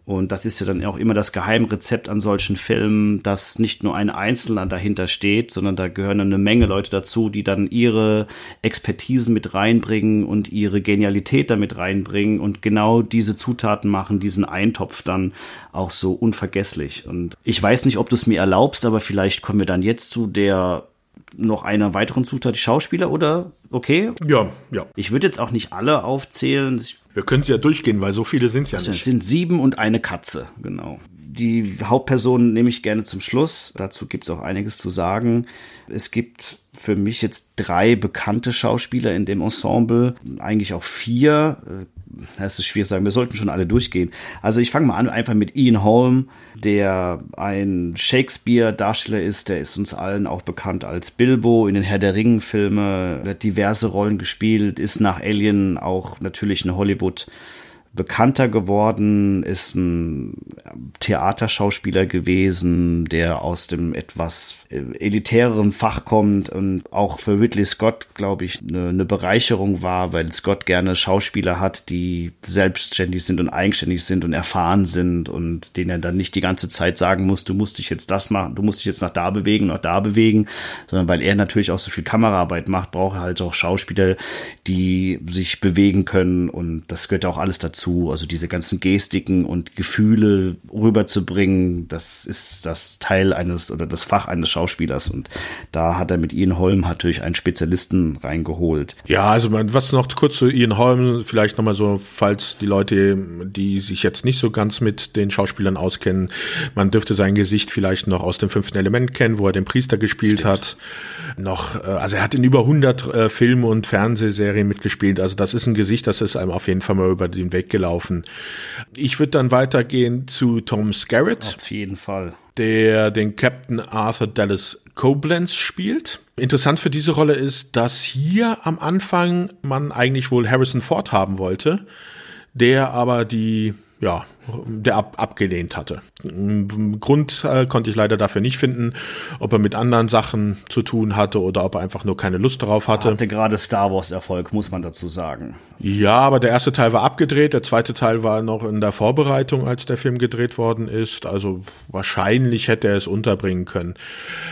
A: und das ist ja dann auch immer das Geheimrezept an solchen Filmen, dass nicht nur ein Einzelner dahinter steht, sondern da gehören eine Menge Leute dazu, die dann ihre Expertisen mit reinbringen und ihre Genialität damit reinbringen und genau diese Zutaten machen diesen Eintopf dann auch so unvergesslich. Und ich weiß nicht, ob du es mir erlaubst, aber vielleicht kommen wir dann jetzt zu der noch einer weiteren Zutat, die Schauspieler, oder? Okay?
B: Ja, ja.
A: Ich würde jetzt auch nicht alle aufzählen.
B: Wir können es ja durchgehen, weil so viele sind es ja nicht.
A: Es sind sieben und eine Katze, genau. Die Hauptperson nehme ich gerne zum Schluss. Dazu gibt es auch einiges zu sagen. Es gibt für mich jetzt drei bekannte Schauspieler in dem Ensemble, eigentlich auch vier das ist schwierig zu sagen, wir sollten schon alle durchgehen. Also ich fange mal an einfach mit Ian Holm, der ein Shakespeare-Darsteller ist, der ist uns allen auch bekannt als Bilbo in den Herr der Ringen-Filme, hat diverse Rollen gespielt, ist nach Alien auch natürlich in Hollywood bekannter geworden, ist ein Theaterschauspieler gewesen, der aus dem etwas elitäreren Fach kommt und auch für Ridley Scott, glaube ich, eine, eine Bereicherung war, weil Scott gerne Schauspieler hat, die selbstständig sind und eigenständig sind und erfahren sind und denen er dann nicht die ganze Zeit sagen muss, du musst dich jetzt das machen, du musst dich jetzt nach da bewegen, nach da bewegen, sondern weil er natürlich auch so viel Kameraarbeit macht, braucht er halt auch Schauspieler, die sich bewegen können und das gehört auch alles dazu. Also diese ganzen Gestiken und Gefühle rüberzubringen, das ist das Teil eines oder das Fach eines Schauspielers. Und da hat er mit Ian Holm natürlich einen Spezialisten reingeholt.
B: Ja, also was noch kurz zu Ian Holm, vielleicht nochmal so, falls die Leute, die sich jetzt nicht so ganz mit den Schauspielern auskennen, man dürfte sein Gesicht vielleicht noch aus dem fünften Element kennen, wo er den Priester gespielt Stimmt. hat. Noch, äh, also er hat in über 100 äh, Film- und Fernsehserien mitgespielt. Also das ist ein Gesicht, das ist einem auf jeden Fall mal über den Weg gelaufen. Ich würde dann weitergehen zu Tom Skerritt.
A: Auf jeden Fall.
B: Der den Captain Arthur Dallas Koblenz spielt. Interessant für diese Rolle ist, dass hier am Anfang man eigentlich wohl Harrison Ford haben wollte, der aber die ja, der ab, abgelehnt hatte. Grund äh, konnte ich leider dafür nicht finden, ob er mit anderen Sachen zu tun hatte oder ob er einfach nur keine Lust darauf hatte.
A: Hatte gerade Star Wars Erfolg, muss man dazu sagen.
B: Ja, aber der erste Teil war abgedreht, der zweite Teil war noch in der Vorbereitung, als der Film gedreht worden ist. Also wahrscheinlich hätte er es unterbringen können.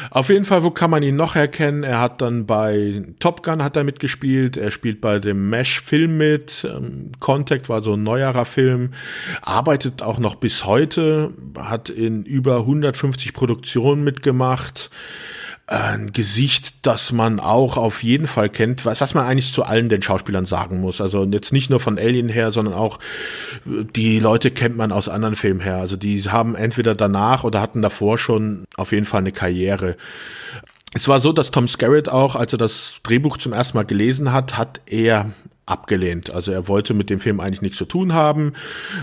B: Auf jeden Fall, wo kann man ihn noch erkennen? Er hat dann bei Top Gun hat er mitgespielt, er spielt bei dem Mesh-Film mit. Ähm, Contact war so ein neuerer Film, arbeitet auch noch bis heute, hat in über 150 Produktionen mitgemacht ein Gesicht, das man auch auf jeden Fall kennt, was, was man eigentlich zu allen den Schauspielern sagen muss. Also jetzt nicht nur von Alien her, sondern auch die Leute kennt man aus anderen Filmen her. Also die haben entweder danach oder hatten davor schon auf jeden Fall eine Karriere. Es war so, dass Tom Skerritt auch, als er das Drehbuch zum ersten Mal gelesen hat, hat er abgelehnt. Also er wollte mit dem Film eigentlich nichts zu tun haben,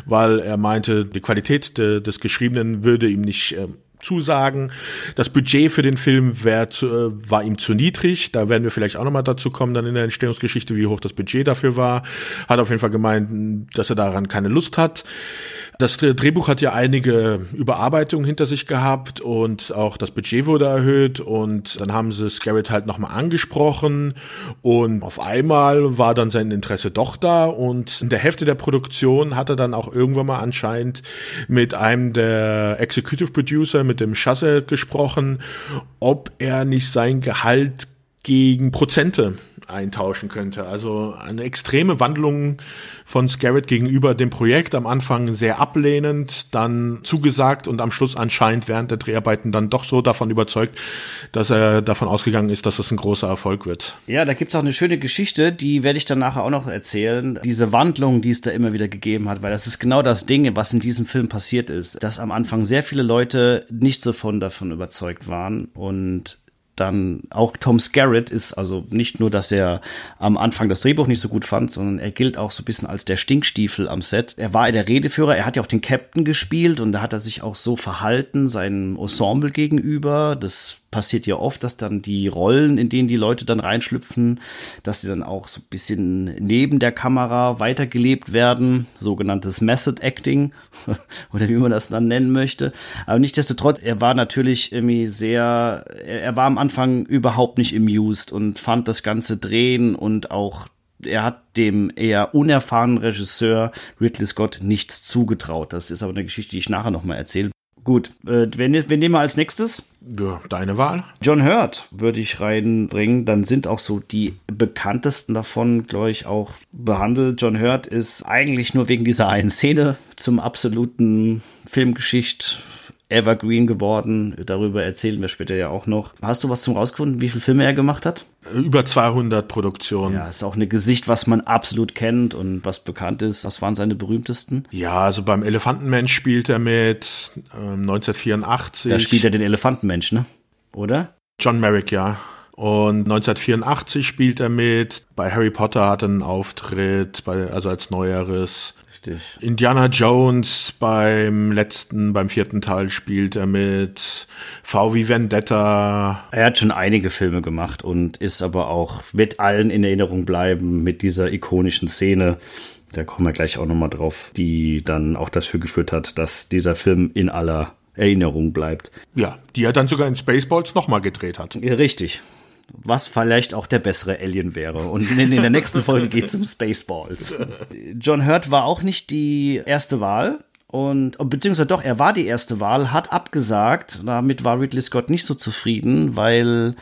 B: weil er meinte, die Qualität de, des Geschriebenen würde ihm nicht äh, zusagen. Das Budget für den Film wär zu, äh, war ihm zu niedrig. Da werden wir vielleicht auch nochmal dazu kommen, dann in der Entstehungsgeschichte, wie hoch das Budget dafür war. Hat auf jeden Fall gemeint, dass er daran keine Lust hat. Das Drehbuch hat ja einige Überarbeitungen hinter sich gehabt und auch das Budget wurde erhöht und dann haben sie Scarrett halt nochmal angesprochen und auf einmal war dann sein Interesse doch da und in der Hälfte der Produktion hat er dann auch irgendwann mal anscheinend mit einem der Executive Producer, mit dem Chasse gesprochen, ob er nicht sein Gehalt gegen Prozente eintauschen könnte. Also eine extreme Wandlung von Scarrett gegenüber dem Projekt. Am Anfang sehr ablehnend, dann zugesagt und am Schluss anscheinend während der Dreharbeiten dann doch so davon überzeugt, dass er davon ausgegangen ist, dass es ein großer Erfolg wird.
A: Ja, da gibt's auch eine schöne Geschichte, die werde ich dann nachher auch noch erzählen. Diese Wandlung, die es da immer wieder gegeben hat, weil das ist genau das Ding, was in diesem Film passiert ist, dass am Anfang sehr viele Leute nicht so von davon überzeugt waren und dann auch Tom Skerritt ist also nicht nur, dass er am Anfang das Drehbuch nicht so gut fand, sondern er gilt auch so ein bisschen als der Stinkstiefel am Set. Er war der Redeführer, er hat ja auch den Captain gespielt und da hat er sich auch so verhalten seinem Ensemble gegenüber. Das passiert ja oft, dass dann die Rollen, in denen die Leute dann reinschlüpfen, dass sie dann auch so ein bisschen neben der Kamera weitergelebt werden, sogenanntes Method Acting oder wie man das dann nennen möchte. Aber nichtsdestotrotz, er war natürlich irgendwie sehr, er war am Anfang überhaupt nicht amused und fand das ganze Drehen und auch er hat dem eher unerfahrenen Regisseur Ridley Scott nichts zugetraut. Das ist aber eine Geschichte, die ich nachher nochmal erzähle. Gut, äh, wen, wen nehmen wir als nächstes?
B: Ja, deine Wahl.
A: John Hurt würde ich reinbringen. Dann sind auch so die bekanntesten davon, glaube ich, auch behandelt. John Hurt ist eigentlich nur wegen dieser einen Szene zum absoluten Filmgeschicht Evergreen geworden. Darüber erzählen wir später ja auch noch. Hast du was zum rausgefunden, wie viele Filme er gemacht hat?
B: Über 200 Produktionen.
A: Ja, ist auch ein Gesicht, was man absolut kennt und was bekannt ist. Was waren seine berühmtesten?
B: Ja, also beim Elefantenmensch spielt er mit ähm, 1984.
A: Da spielt er den Elefantenmensch, ne? Oder?
B: John Merrick, ja. Und 1984 spielt er mit. Bei Harry Potter hat er einen Auftritt, bei, also als Neueres. Richtig. Indiana Jones beim letzten, beim vierten Teil spielt er mit. VW Vendetta.
A: Er hat schon einige Filme gemacht und ist aber auch mit allen in Erinnerung bleiben mit dieser ikonischen Szene. Da kommen wir gleich auch nochmal drauf, die dann auch dafür geführt hat, dass dieser Film in aller Erinnerung bleibt.
B: Ja, die er dann sogar in Spaceballs nochmal gedreht hat.
A: Ja, richtig was vielleicht auch der bessere Alien wäre. Und in, in der nächsten Folge geht es um Spaceballs. John Hurt war auch nicht die erste Wahl. Und beziehungsweise doch, er war die erste Wahl, hat abgesagt. Damit war Ridley Scott nicht so zufrieden, weil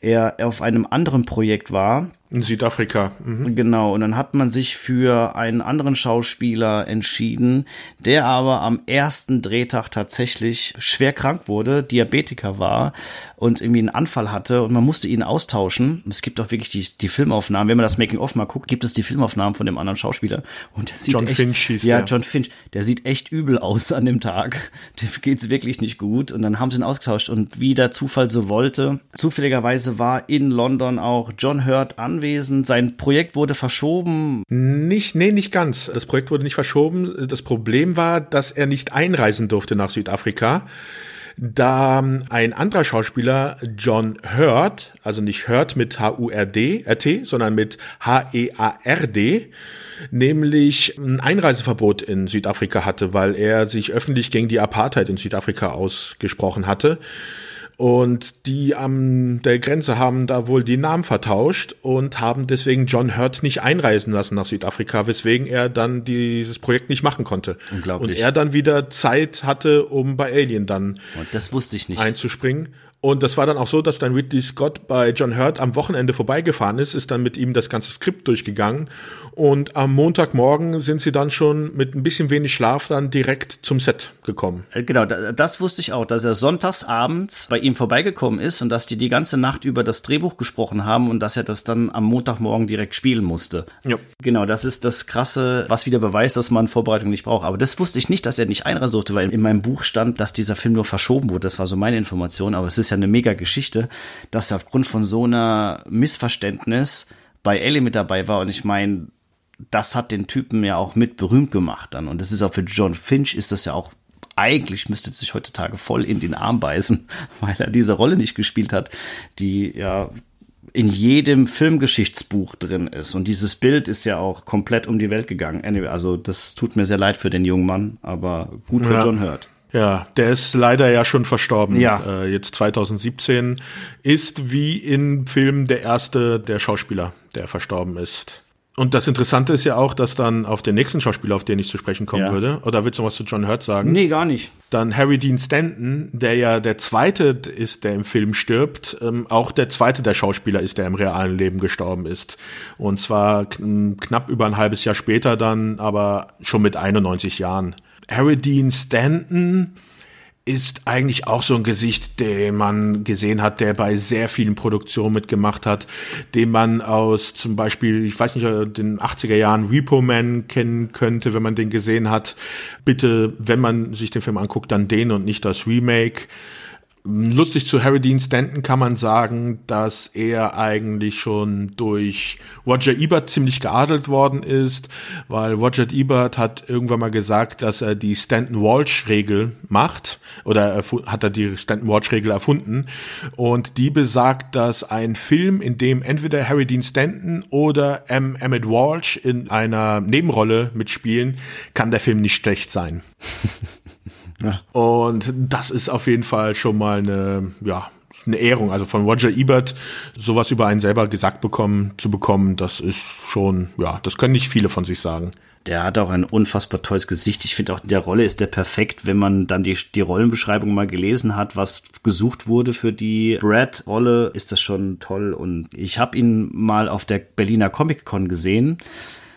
A: er auf einem anderen Projekt war,
B: in Südafrika.
A: Mhm. Genau, und dann hat man sich für einen anderen Schauspieler entschieden, der aber am ersten Drehtag tatsächlich schwer krank wurde, Diabetiker war und irgendwie einen Anfall hatte und man musste ihn austauschen. Es gibt auch wirklich die, die Filmaufnahmen, wenn man das Making-of mal guckt, gibt es die Filmaufnahmen von dem anderen Schauspieler. Und der sieht
B: John
A: echt,
B: Finch hieß
A: Ja,
B: der.
A: John Finch, der sieht echt übel aus an dem Tag. Dem geht's wirklich nicht gut. Und dann haben sie ihn ausgetauscht und wie der Zufall so wollte, zufälligerweise war in London auch John Hurt an anwesend. Sein Projekt wurde verschoben.
B: Nicht, nee, nicht ganz. Das Projekt wurde nicht verschoben. Das Problem war, dass er nicht einreisen durfte nach Südafrika. Da ein anderer Schauspieler, John Hurt, also nicht Hurt mit H-U-R-D, R-T, sondern mit H-E-A-R-D, nämlich ein Einreiseverbot in Südafrika hatte, weil er sich öffentlich gegen die Apartheid in Südafrika ausgesprochen hatte. Und die an der Grenze haben da wohl die Namen vertauscht und haben deswegen John Hurt nicht einreisen lassen nach Südafrika, weswegen er dann dieses Projekt nicht machen konnte.
A: Unglaublich.
B: Und er dann wieder Zeit hatte, um bei Alien dann
A: Und das wusste ich nicht.
B: einzuspringen. Und das war dann auch so, dass dann Ridley Scott bei John Hurt am Wochenende vorbeigefahren ist, ist dann mit ihm das ganze Skript durchgegangen. Und am Montagmorgen sind sie dann schon mit ein bisschen wenig Schlaf dann direkt zum Set gekommen.
A: Äh, Genau, da- das wusste ich auch, dass er sonntags abends bei ihm vorbeigekommen ist und dass die die ganze Nacht über das Drehbuch gesprochen haben und dass er das dann am Montagmorgen direkt spielen musste.
B: Ja.
A: Genau, das ist das Krasse, was wieder beweist, dass man Vorbereitung nicht braucht. Aber das wusste ich nicht, dass er nicht einreisen durfte, weil in meinem Buch stand, dass dieser Film nur verschoben wurde. Das war so meine Information. Aber es ist ja eine mega Geschichte, dass er aufgrund von so einer Missverständnis bei Ellie mit dabei war. Und ich meine, das hat den Typen ja auch mit berühmt gemacht dann. Und das ist auch für John Finch ist das ja auch eigentlich müsste sich heutzutage voll in den Arm beißen, weil er diese Rolle nicht gespielt hat, die ja in jedem Filmgeschichtsbuch drin ist. Und dieses Bild ist ja auch komplett um die Welt gegangen. Anyway, also das tut mir sehr leid für den jungen Mann, aber gut für
B: Ja.
A: John Hurt.
B: Ja, der ist leider ja schon verstorben.
A: Ja.
B: Äh, jetzt 2017 ist wie in Filmen der erste der Schauspieler, der verstorben ist. Und das Interessante ist ja auch, dass dann auf den nächsten Schauspieler, auf den ich zu sprechen kommen
A: Ja.
B: würde, oder willst du noch was zu John Hurt sagen?
A: Nee, gar nicht.
B: Dann Harry Dean Stanton, der ja der zweite ist, der im Film stirbt, ähm, auch der zweite der Schauspieler ist, der im realen Leben gestorben ist. Und zwar kn knapp über ein halbes Jahr später dann, aber schon mit 91 Jahren. Harry Dean Stanton ist eigentlich auch so ein Gesicht, den man gesehen hat, der bei sehr vielen Produktionen mitgemacht hat, den man aus zum Beispiel, ich weiß nicht, äh, den 80er Jahren Repo Man kennen könnte, wenn man den gesehen hat. Bitte, wenn man sich den Film anguckt, dann den und nicht das Remake. Lustig zu Harry Dean Stanton kann man sagen, dass er eigentlich schon durch Roger Ebert ziemlich geadelt worden ist, weil Roger Ebert hat irgendwann mal gesagt, dass er die Stanton-Walsh-Regel macht oder hat er die Stanton-Walsh-Regel erfunden und die besagt, dass ein Film, in dem entweder Harry Dean Stanton oder M. Emmett Walsh in einer Nebenrolle mitspielen, kann der Film nicht schlecht sein. Und das ist auf jeden Fall schon mal eine, ja, eine Ehrung. Also von Roger Ebert sowas über einen selber gesagt bekommen, zu bekommen, das ist schon, ja, das können nicht viele von sich sagen.
A: Der hat auch ein unfassbar tolles Gesicht. Ich finde auch, in der Rolle ist der perfekt, wenn man dann die, die Rollenbeschreibung mal gelesen hat, was gesucht wurde für die Brad-Rolle, ist das schon toll. Und ich habe ihn mal auf der Berliner Comic-Con gesehen.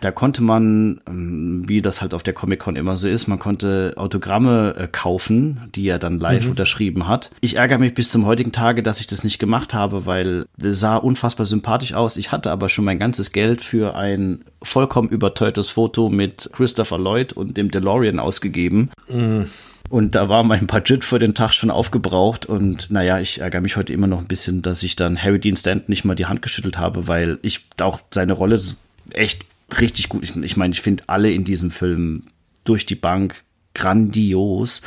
A: Da konnte man, ähm, wie das halt auf der Comic-Con immer so ist, man konnte Autogramme äh, kaufen, die er dann live unterschrieben hat. Ich ärgere mich bis zum heutigen Tage, dass ich das nicht gemacht habe, weil es sah unfassbar sympathisch aus. Ich hatte aber schon mein ganzes Geld für ein vollkommen überteuertes Foto mit Christopher Lloyd und dem DeLorean ausgegeben. Und da war mein Budget für den Tag schon aufgebraucht. Und naja, ich ärgere mich heute immer noch ein bisschen, dass ich dann Harry Dean Stanton nicht mal die Hand geschüttelt habe, weil ich auch seine Rolle echt richtig gut. Ich, ich meine, ich finde alle in diesem Film durch die Bank grandios.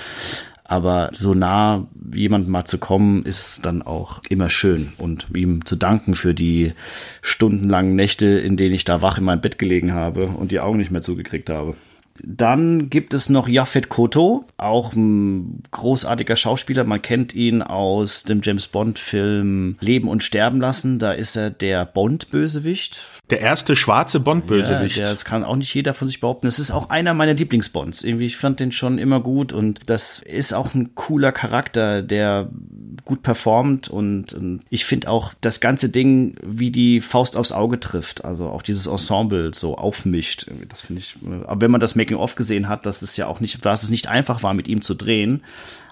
A: Aber so nah jemand mal zu kommen, ist dann auch immer schön. Und ihm zu danken für die stundenlangen Nächte, in denen ich da wach in meinem Bett gelegen habe und die Augen nicht mehr zugekriegt habe. Dann gibt es noch Jafet Koto, auch ein großartiger Schauspieler. Man kennt ihn aus dem James Bond-Film Leben und Sterben lassen. Da ist er der Bond-Bösewicht.
B: Der erste schwarze Bond-Bösewicht.
A: Ja, das kann auch nicht jeder von sich behaupten. Es ist auch einer meiner Lieblingsbonds. Irgendwie, ich fand den schon immer gut und das ist auch ein cooler Charakter, der gut performt und, und ich finde auch das ganze Ding wie die Faust aufs Auge trifft. Also auch dieses Ensemble so aufmischt. Das finde ich. Aber wenn man das Making-of gesehen hat, dass es ja auch nicht, dass es nicht einfach war, mit ihm zu drehen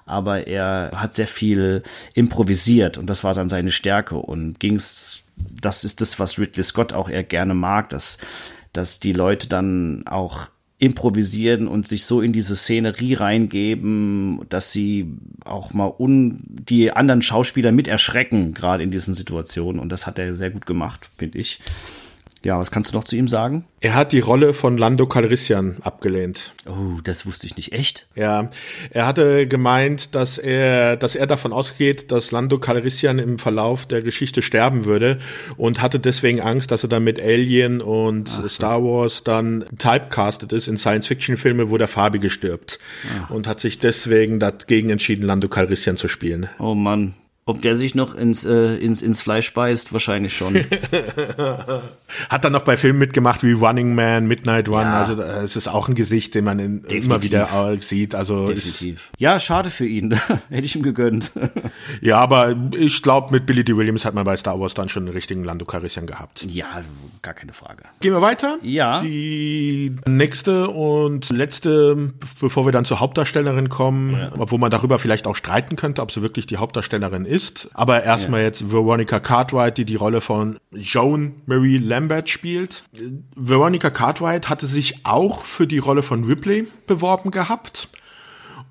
A: aber er hat sehr viel improvisiert und das war dann seine Stärke und ging's, das ist das, was Ridley Scott auch eher gerne mag, dass, dass die Leute dann auch improvisieren und sich so in diese Szenerie reingeben, dass sie auch mal un, die anderen Schauspieler mit erschrecken, gerade in diesen Situationen und das hat er sehr gut gemacht, finde ich. Ja, was kannst du noch zu ihm sagen?
B: Er hat die Rolle von Lando Calrissian abgelehnt.
A: Oh, das wusste ich nicht echt.
B: Ja, er hatte gemeint, dass er, dass er davon ausgeht, dass Lando Calrissian im Verlauf der Geschichte sterben würde und hatte deswegen Angst, dass er dann mit Alien und Ach, Star Wars dann typecastet ist in Science-Fiction-Filme, wo der Farbige stirbt. Ach. Und hat sich deswegen dagegen entschieden, Lando Calrissian zu spielen.
A: Oh Mann, ob der sich noch ins, äh, ins, ins Fleisch beißt, wahrscheinlich schon.
B: Hat dann noch bei Filmen mitgemacht wie Running Man, Midnight Run. Ja. Also es ist auch ein Gesicht, den man in, immer wieder sieht. Also
A: Definitiv. Ja, schade für ihn. Hätte ich ihm gegönnt.
B: ja, aber ich glaube, mit Billy D. Williams hat man bei Star Wars dann schon einen richtigen Lando Calrissian gehabt.
A: Ja, gar keine Frage.
B: Gehen wir weiter?
A: Ja.
B: Die nächste und letzte, bevor wir dann zur Hauptdarstellerin kommen, ja. obwohl man darüber vielleicht auch streiten könnte, ob sie wirklich die Hauptdarstellerin ist. Aber erstmal ja. jetzt Veronica Cartwright, die die Rolle von Joan Marie Lambert spielt. Veronica Cartwright hatte sich auch für die Rolle von Ripley beworben gehabt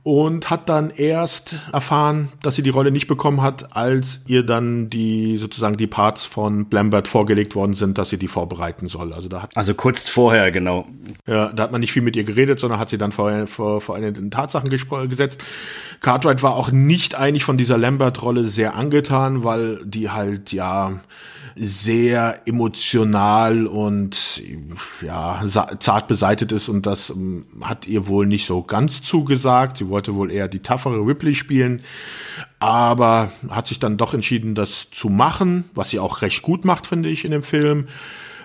B: und hat dann erst erfahren, dass sie die Rolle nicht bekommen hat, als ihr dann die sozusagen die Parts von Lambert vorgelegt worden sind, dass sie die vorbereiten soll. Also da hat
A: also kurz vorher genau.
B: Ja, da hat man nicht viel mit ihr geredet, sondern hat sie dann vor vor, vor eine Tatsachen gesetzt. Cartwright war auch nicht eigentlich von dieser Lambert-Rolle sehr angetan, weil die halt ja sehr emotional und ja zart beseitet ist und das um, ähm, hat ihr wohl nicht so ganz zugesagt. Sie wollte wohl eher die taffere Ripley spielen, aber hat sich dann doch entschieden, das zu machen, was sie auch recht gut macht, finde ich in dem Film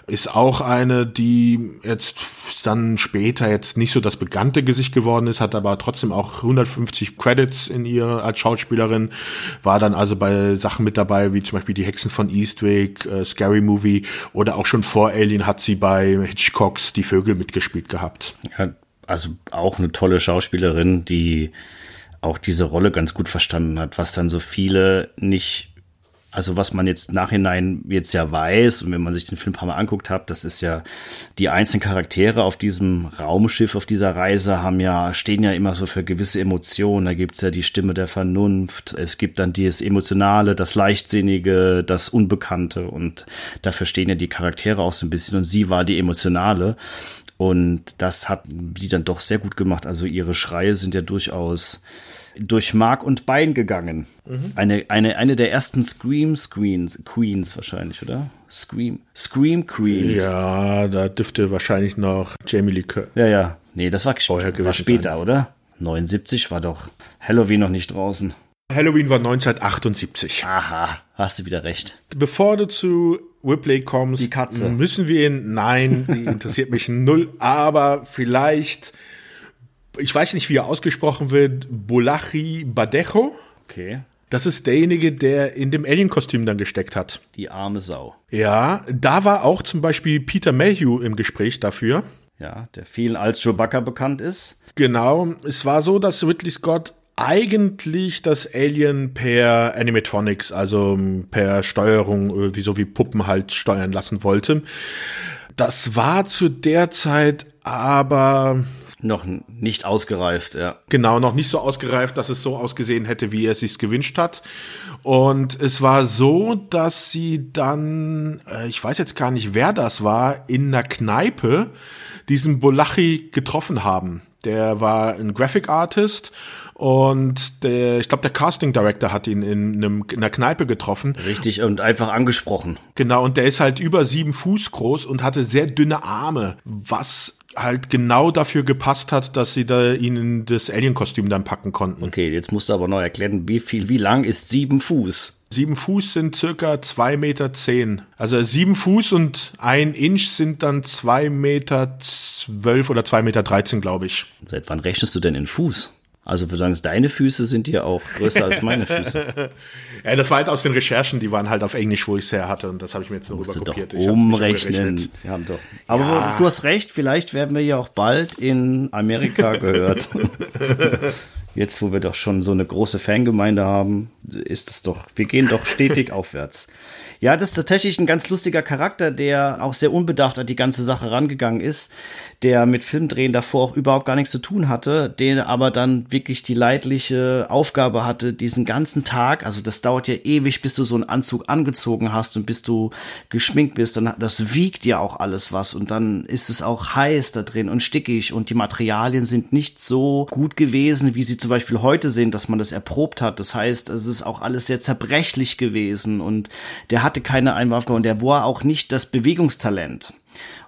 B: ist auch eine, die jetzt dann später jetzt nicht so das bekannte Gesicht geworden ist, hat aber trotzdem auch 150 Credits in ihr als Schauspielerin, war dann also bei Sachen mit dabei, wie zum Beispiel die Hexen von Eastwick, äh, Scary Movie oder auch schon vor Alien hat sie bei Hitchcocks Die Vögel mitgespielt gehabt.
A: Ja, also auch eine tolle Schauspielerin, die auch diese Rolle ganz gut verstanden hat, was dann so viele nicht also was man jetzt nachhinein jetzt ja weiß und wenn man sich den Film ein paar Mal anguckt hat, das ist ja die einzelnen Charaktere auf diesem Raumschiff, auf dieser Reise haben ja, stehen ja immer so für gewisse Emotionen. Da gibt's ja die Stimme der Vernunft, es gibt dann das Emotionale, das Leichtsinnige, das Unbekannte und dafür stehen ja die Charaktere auch so ein bisschen und sie war die Emotionale. Und das hat sie dann doch sehr gut gemacht. Also ihre Schreie sind ja durchaus durch Mark und Bein gegangen. Mhm. Eine, eine, eine der ersten Scream Screens, Queens wahrscheinlich, oder? Scream, Scream Queens.
B: Ja, da dürfte wahrscheinlich noch Jamie Lee Curtis.
A: Ja, ja. Nee, das war, Vorher war später, sein. oder? 79 war doch Halloween noch nicht draußen.
B: Halloween war 1978.
A: Aha, hast du wieder recht.
B: Bevor du zu Ripley kommst,
A: die Katze.
B: müssen wir ihn, nein, die interessiert mich null, aber vielleicht ich weiß nicht, wie er ausgesprochen wird, Bolachi Badejo.
A: Okay.
B: Das ist derjenige, der in dem Alien-Kostüm dann gesteckt hat.
A: Die arme Sau.
B: Ja, da war auch zum Beispiel Peter Mayhew im Gespräch dafür.
A: Ja, der vielen als Chewbacca bekannt ist.
B: Genau. Es war so, dass Ridley Scott eigentlich das Alien per Animatronics, also per Steuerung, wie so wie Puppen halt steuern lassen wollte. Das war zu der Zeit aber
A: noch nicht ausgereift, ja.
B: Genau, noch nicht so ausgereift, dass es so ausgesehen hätte, wie er es sich gewünscht hat. Und es war so, dass sie dann, äh, ich weiß jetzt gar nicht, wer das war, in einer Kneipe diesen Bolachi getroffen haben. Der war ein Graphic Artist und der, ich glaube, der Casting Director hat ihn in, einem, in einer Kneipe getroffen.
A: Richtig, und einfach angesprochen.
B: Genau, und der ist halt über sieben Fuß groß und hatte sehr dünne Arme, was halt genau dafür gepasst hat, dass sie da ihnen das Alien-Kostüm dann packen konnten.
A: Okay, jetzt musst du aber noch erklären, wie viel, wie lang ist sieben Fuß?
B: Sieben Fuß sind circa zwei Meter. zehn. Also sieben Fuß und ein Inch sind dann zwei Meter zwölf oder zwei Meter, dreizehn, glaube ich.
A: Seit wann rechnest du denn in Fuß? Also wir sagen, deine Füße sind ja auch größer als meine Füße.
B: ja, das war halt aus den Recherchen, die waren halt auf Englisch, wo ich es her hatte und das habe ich mir jetzt nur rüber kopiert.
A: Doch umrechnen. Ja, doch. Aber ja. du hast recht, vielleicht werden wir ja auch bald in Amerika gehört. Jetzt, wo wir doch schon so eine große Fangemeinde haben, ist es doch, wir gehen doch stetig aufwärts. Ja, das ist tatsächlich ein ganz lustiger Charakter, der auch sehr unbedacht an die ganze Sache rangegangen ist, der mit Filmdrehen davor auch überhaupt gar nichts zu tun hatte, der aber dann wirklich die leidliche Aufgabe hatte, diesen ganzen Tag, also das dauert ja ewig, bis du so einen Anzug angezogen hast und bis du geschminkt bist, dann das wiegt ja auch alles was und dann ist es auch heiß da drin und stickig und die Materialien sind nicht so gut gewesen, wie sie zum Beispiel heute sind, dass man das erprobt hat. Das heißt, es ist auch alles sehr zerbrechlich gewesen und der hatte keine Einwaffe und der war auch nicht das Bewegungstalent.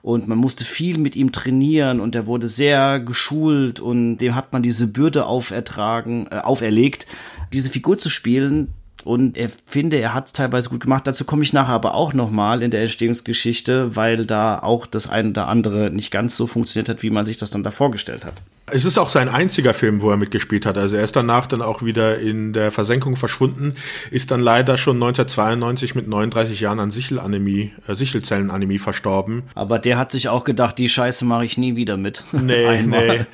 A: Und man musste viel mit ihm trainieren und er wurde sehr geschult und dem hat man diese Bürde aufertragen, äh, auferlegt, diese Figur zu spielen, und er finde, er hat es teilweise gut gemacht. Dazu komme ich nachher aber auch nochmal in der Entstehungsgeschichte, weil da auch das eine oder andere nicht ganz so funktioniert hat, wie man sich das dann da vorgestellt hat.
B: Es ist auch sein einziger Film, wo er mitgespielt hat. Also er ist danach dann auch wieder in der Versenkung verschwunden, ist dann leider schon 1992 mit 39 Jahren an Sichelanämie, äh, Sichelzellenanämie verstorben.
A: Aber der hat sich auch gedacht, die Scheiße mache ich nie wieder mit.
B: Nee, nee.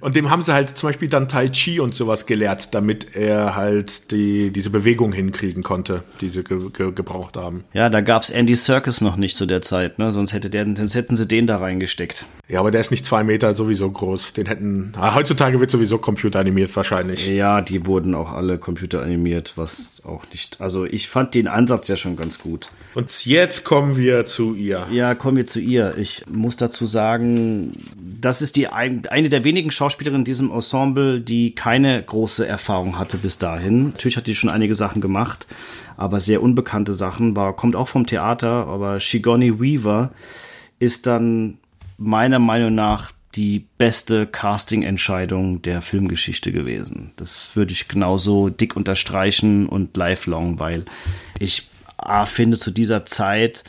B: Und dem haben sie halt zum Beispiel dann Tai Chi und sowas gelehrt, damit er halt die, diese Bewegung hinkriegen konnte, die sie ge ge gebraucht haben.
A: Ja, da gab's Andy Circus noch nicht zu der Zeit, ne? Sonst hätte der, sonst hätten sie den da reingesteckt.
B: Ja, aber der ist nicht zwei Meter sowieso groß. Den hätten. Ah, heutzutage wird sowieso computeranimiert wahrscheinlich.
A: Ja, die wurden auch alle computeranimiert, was auch nicht. Also ich fand den Ansatz ja schon ganz gut.
B: Und jetzt kommen wir zu ihr.
A: Ja, kommen wir zu ihr. Ich muss dazu sagen, das ist die eine der wenigen Schauspielerinnen in diesem Ensemble, die keine große Erfahrung hatte bis dahin. Natürlich hat die schon einige Sachen gemacht, aber sehr unbekannte Sachen. War kommt auch vom Theater, aber Shigoni Weaver ist dann meiner Meinung nach die beste Casting-Entscheidung der Filmgeschichte gewesen. Das würde ich genauso dick unterstreichen und lifelong, weil ich A, finde zu dieser Zeit,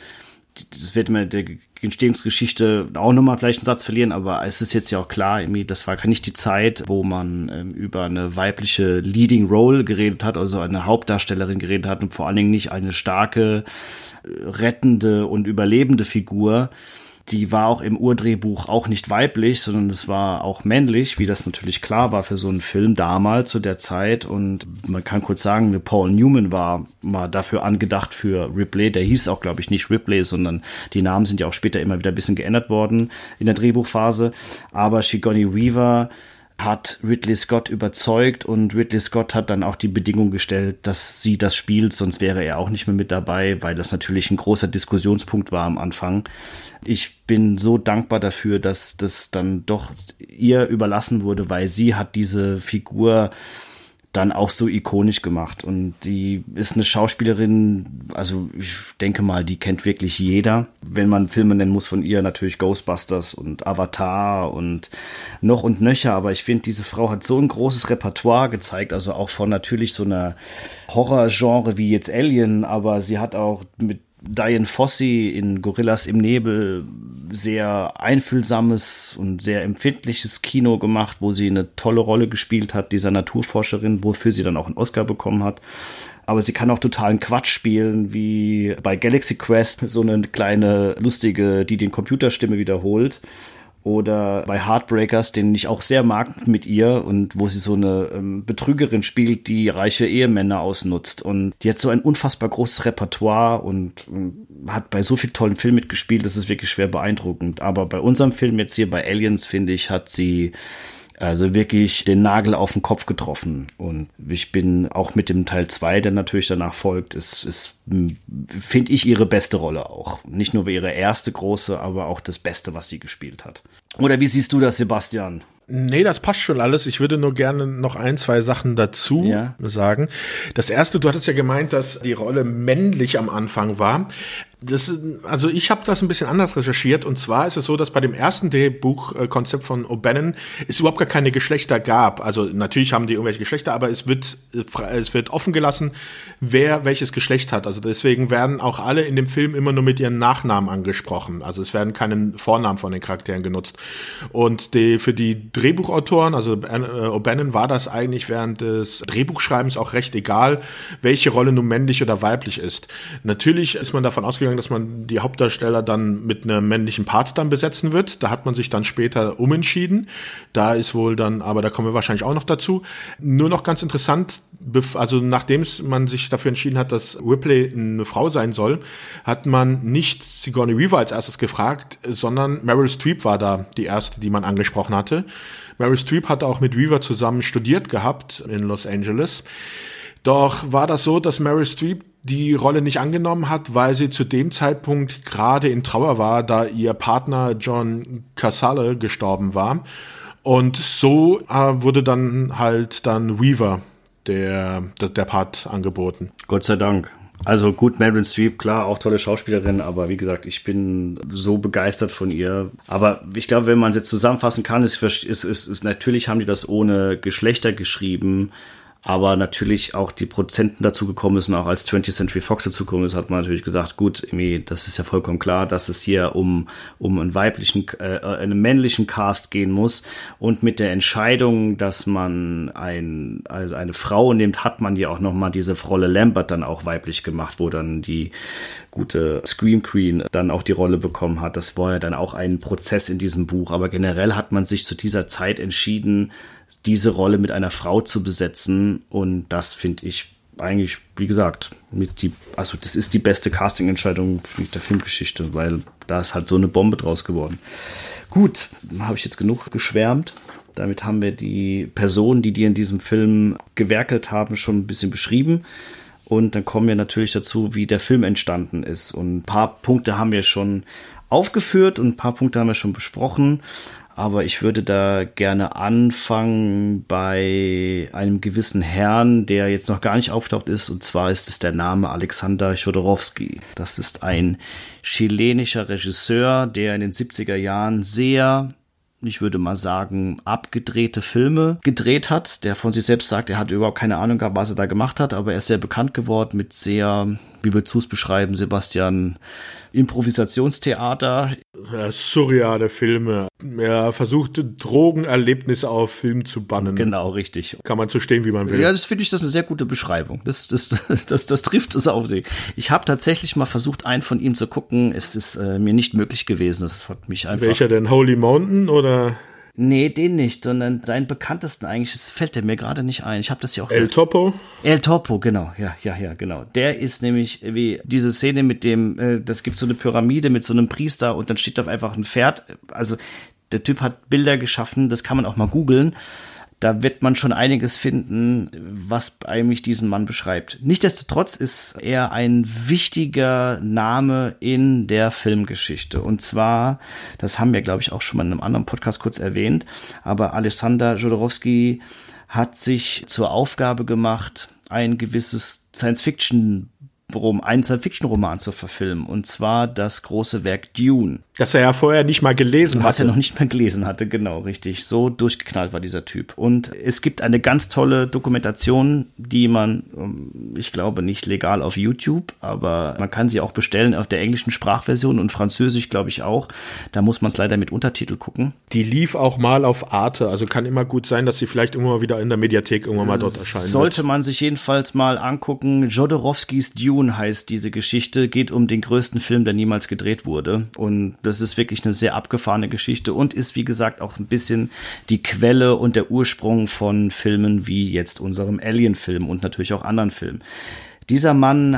A: das wird mir der Entstehungsgeschichte auch nochmal vielleicht einen Satz verlieren, aber es ist jetzt ja auch klar, irgendwie, das war nicht die Zeit, wo man ähm, über eine weibliche Leading Role geredet hat, also eine Hauptdarstellerin geredet hat und vor allen Dingen nicht eine starke, äh, rettende und überlebende Figur, die war auch im Urdrehbuch auch nicht weiblich, sondern es war auch männlich, wie das natürlich klar war für so einen Film damals zu der Zeit. Und man kann kurz sagen, Paul Newman war mal dafür angedacht für Ripley. Der hieß auch, glaube ich, nicht Ripley, sondern die Namen sind ja auch später immer wieder ein bisschen geändert worden in der Drehbuchphase. Aber Shigoni Weaver hat Ridley Scott überzeugt und Ridley Scott hat dann auch die Bedingung gestellt, dass sie das spielt, sonst wäre er auch nicht mehr mit dabei, weil das natürlich ein großer Diskussionspunkt war am Anfang. Ich bin so dankbar dafür, dass das dann doch ihr überlassen wurde, weil sie hat diese Figur dann auch so ikonisch gemacht. Und die ist eine Schauspielerin, also ich denke mal, die kennt wirklich jeder. Wenn man Filme nennen muss von ihr, natürlich Ghostbusters und Avatar und noch und nöcher. Aber ich finde, diese Frau hat so ein großes Repertoire gezeigt, also auch von natürlich so einer Horrorgenre wie jetzt Alien, aber sie hat auch mit Diane Fossey in Gorillas im Nebel sehr einfühlsames und sehr empfindliches Kino gemacht, wo sie eine tolle Rolle gespielt hat, dieser Naturforscherin, wofür sie dann auch einen Oscar bekommen hat. Aber sie kann auch totalen Quatsch spielen, wie bei Galaxy Quest, so eine kleine lustige, die den Computerstimme wiederholt oder bei Heartbreakers, den ich auch sehr mag mit ihr und wo sie so eine ähm, Betrügerin spielt, die reiche Ehemänner ausnutzt. Und die hat so ein unfassbar großes Repertoire und, und hat bei so vielen tollen Filmen mitgespielt, das ist wirklich schwer beeindruckend. Aber bei unserem Film jetzt hier bei Aliens, finde ich, hat sie also wirklich den Nagel auf den Kopf getroffen. Und ich bin auch mit dem Teil 2, der natürlich danach folgt, ist, ist finde ich, ihre beste Rolle auch. Nicht nur ihre erste große, aber auch das Beste, was sie gespielt hat. Oder wie siehst du das, Sebastian?
B: Nee, das passt schon alles. Ich würde nur gerne noch ein, zwei Sachen dazu ja. sagen. Das erste, du hattest ja gemeint, dass die Rolle männlich am Anfang war. Das, also ich habe das ein bisschen anders recherchiert und zwar ist es so, dass bei dem ersten Drehbuchkonzept von O'Bannon es überhaupt gar keine Geschlechter gab. Also natürlich haben die irgendwelche Geschlechter, aber es wird es wird offen gelassen, wer welches Geschlecht hat. Also deswegen werden auch alle in dem Film immer nur mit ihren Nachnamen angesprochen. Also es werden keine Vornamen von den Charakteren genutzt. Und die, für die Drehbuchautoren, also O'Bannon war das eigentlich während des Drehbuchschreibens auch recht egal, welche Rolle nun männlich oder weiblich ist. Natürlich ist man davon ausgegangen ausgegangen, dass man die Hauptdarsteller dann mit einem männlichen Part dann besetzen wird. Da hat man sich dann später umentschieden. Da ist wohl dann, aber da kommen wir wahrscheinlich auch noch dazu. Nur noch ganz interessant, also nachdem man sich dafür entschieden hat, dass Ripley eine Frau sein soll, hat man nicht Sigourney Weaver als erstes gefragt, sondern Meryl Streep war da die erste, die man angesprochen hatte. Meryl Streep hatte auch mit Weaver zusammen studiert gehabt in Los Angeles. Doch war das so, dass Meryl Streep die Rolle nicht angenommen hat, weil sie zu dem Zeitpunkt gerade in Trauer war, da ihr Partner John Casale gestorben war. Und so äh, wurde dann halt dann Weaver der, der, der Part angeboten.
A: Gott sei Dank. Also gut, Meryl Streep, klar, auch tolle Schauspielerin, aber wie gesagt, ich bin so begeistert von ihr. Aber ich glaube, wenn man es jetzt zusammenfassen kann, ist, ist, ist, ist natürlich haben die das ohne Geschlechter geschrieben aber natürlich auch die Prozenten dazu gekommen ist und auch als 20th Century Fox dazu gekommen ist, hat man natürlich gesagt, gut, irgendwie, das ist ja vollkommen klar, dass es hier um, um einen weiblichen, äh, einen männlichen Cast gehen muss und mit der Entscheidung, dass man ein, also eine Frau nimmt, hat man ja auch nochmal diese Rolle Lambert dann auch weiblich gemacht, wo dann die gute Scream Queen dann auch die Rolle bekommen hat. Das war ja dann auch ein Prozess in diesem Buch, aber generell hat man sich zu dieser Zeit entschieden, diese Rolle mit einer Frau zu besetzen. Und das finde ich eigentlich, wie gesagt, mit die, also das ist die beste Casting-Entscheidung der Filmgeschichte, weil da ist halt so eine Bombe draus geworden. Gut, habe ich jetzt genug geschwärmt. Damit haben wir die Personen, die dir in diesem Film gewerkelt haben, schon ein bisschen beschrieben. Und dann kommen wir natürlich dazu, wie der Film entstanden ist. Und ein paar Punkte haben wir schon aufgeführt und ein paar Punkte haben wir schon besprochen aber ich würde da gerne anfangen bei einem gewissen Herrn, der jetzt noch gar nicht auftaucht ist, und zwar ist es der Name Alexander Chodorowski. Das ist ein chilenischer Regisseur, der in den 70er Jahren sehr ich würde mal sagen, abgedrehte Filme gedreht hat, der von sich selbst sagt, er hat überhaupt keine Ahnung gehabt, was er da gemacht hat, aber er ist sehr bekannt geworden mit sehr, wie würdest du es beschreiben, Sebastian, Improvisationstheater.
B: Ja, surreale Filme. Er versucht, Drogenerlebnisse auf Film zu bannen.
A: Genau, richtig.
B: Kann man so stehen, wie man will.
A: Ja, das finde ich, das ist eine sehr gute Beschreibung. Das, das, das, das, das trifft es auf sich. Ich habe tatsächlich mal versucht, einen von ihm zu gucken. Es ist äh, mir nicht möglich gewesen. Das hat mich einfach.
B: Welcher denn? Holy Mountain oder?
A: Nee, den nicht, sondern seinen bekanntesten eigentlich, das fällt der mir gerade nicht ein. Ich habe das ja auch.
B: El Topo?
A: El Topo, genau, ja, ja, ja, genau. Der ist nämlich wie diese Szene mit dem, äh, das gibt so eine Pyramide mit so einem Priester und dann steht da einfach ein Pferd. Also der Typ hat Bilder geschaffen, das kann man auch mal googeln da wird man schon einiges finden, was eigentlich diesen Mann beschreibt. Nichtsdestotrotz ist er ein wichtiger Name in der Filmgeschichte. Und zwar, das haben wir, glaube ich, auch schon mal in einem anderen Podcast kurz erwähnt, aber Alexander Jodorowsky hat sich zur Aufgabe gemacht, ein gewisses Science-Fiction einen Science-Fiction-Roman zu verfilmen. Und zwar das große Werk Dune.
B: Das er ja vorher nicht mal gelesen
A: hatte. Was er noch nicht mal gelesen hatte, genau, richtig. So durchgeknallt war dieser Typ. Und es gibt eine ganz tolle Dokumentation, die man, ähm, ich glaube, nicht legal auf YouTube, aber man kann sie auch bestellen auf der englischen Sprachversion und Französisch, glaube ich, auch. Da muss man es leider mit Untertitel gucken.
B: Die lief auch mal auf Arte, also kann immer gut sein, dass sie vielleicht irgendwann mal wieder in der Mediathek irgendwann mal dort erscheinen.
A: Sollte wird. man sich jedenfalls mal angucken. Jodorowskis Dune heißt diese Geschichte, geht um den größten Film, der niemals gedreht wurde. Und das ist wirklich eine sehr abgefahrene Geschichte und ist, wie gesagt, auch ein bisschen die Quelle und der Ursprung von Filmen wie jetzt unserem Alien-Film und natürlich auch anderen Filmen. Dieser Mann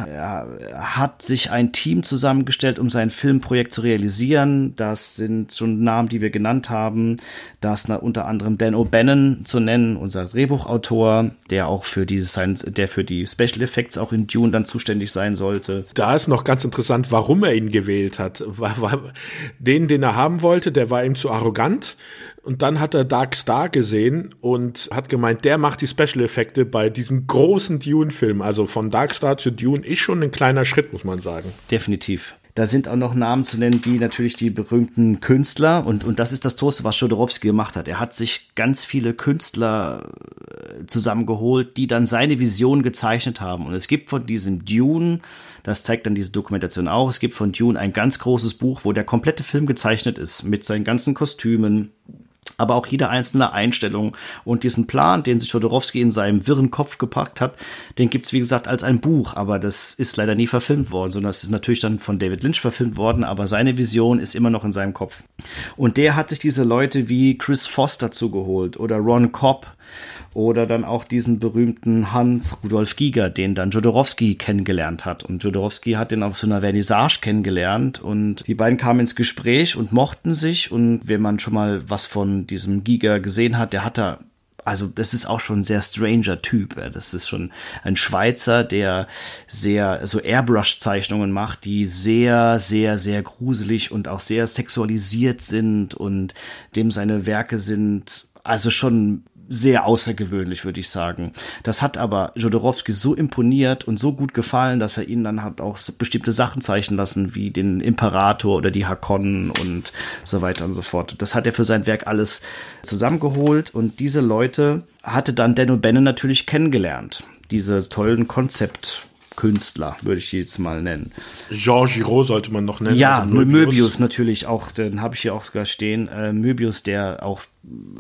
A: hat sich ein Team zusammengestellt, um sein Filmprojekt zu realisieren. Das sind schon Namen, die wir genannt haben. Da ist unter anderem Dan O'Bannon zu nennen, unser Drehbuchautor, der auch für die Science, der für die Special Effects auch in Dune dann zuständig sein sollte.
B: Da ist noch ganz interessant, warum er ihn gewählt hat. Den, den er haben wollte, der war ihm zu arrogant. Und dann hat er Dark Star gesehen und hat gemeint, der macht die Special-Effekte bei diesem großen Dune-Film. Also von Dark Star zu Dune ist schon ein kleiner Schritt, muss man sagen.
A: Definitiv. Da sind auch noch Namen zu nennen, wie natürlich die berühmten Künstler. Und, und das ist das Toste, was Jodorowsky gemacht hat. Er hat sich ganz viele Künstler äh, zusammengeholt, die dann seine Vision gezeichnet haben. Und es gibt von diesem Dune, das zeigt dann diese Dokumentation auch, es gibt von Dune ein ganz großes Buch, wo der komplette Film gezeichnet ist, mit seinen ganzen Kostümen, aber auch jede einzelne Einstellung und diesen Plan, den sich Jodorowsky in seinem wirren Kopf gepackt hat, den gibt's wie gesagt als ein Buch, aber das ist leider nie verfilmt worden, sondern das ist natürlich dann von David Lynch verfilmt worden, aber seine Vision ist immer noch in seinem Kopf. Und der hat sich diese Leute wie Chris Foster zugeholt oder Ron Cobb oder dann auch diesen berühmten Hans Rudolf Giger, den dann Jodorowsky kennengelernt hat. Und Jodorowsky hat den auf so einer Vernissage kennengelernt und die beiden kamen ins Gespräch und mochten sich. Und wenn man schon mal was von diesem Giger gesehen hat, der hat da also das ist auch schon ein sehr stranger Typ. Das ist schon ein Schweizer, der sehr so Airbrush-Zeichnungen macht, die sehr, sehr, sehr gruselig und auch sehr sexualisiert sind und dem seine Werke sind also schon sehr außergewöhnlich, würde ich sagen. Das hat aber Jodorowsky so imponiert und so gut gefallen, dass er ihn dann hat auch bestimmte Sachen zeichnen lassen, wie den Imperator oder die Hakonnen und so weiter und so fort. Das hat er für sein Werk alles zusammengeholt und diese Leute hatte dann Dan O'Bannon natürlich kennengelernt. Diese tollen Konzept Künstler, würde ich die jetzt mal nennen.
B: Jean Giraud sollte man noch nennen.
A: Ja, also Möbius. Möbius. natürlich auch, den habe ich hier auch sogar stehen. Äh, Möbius, der auch,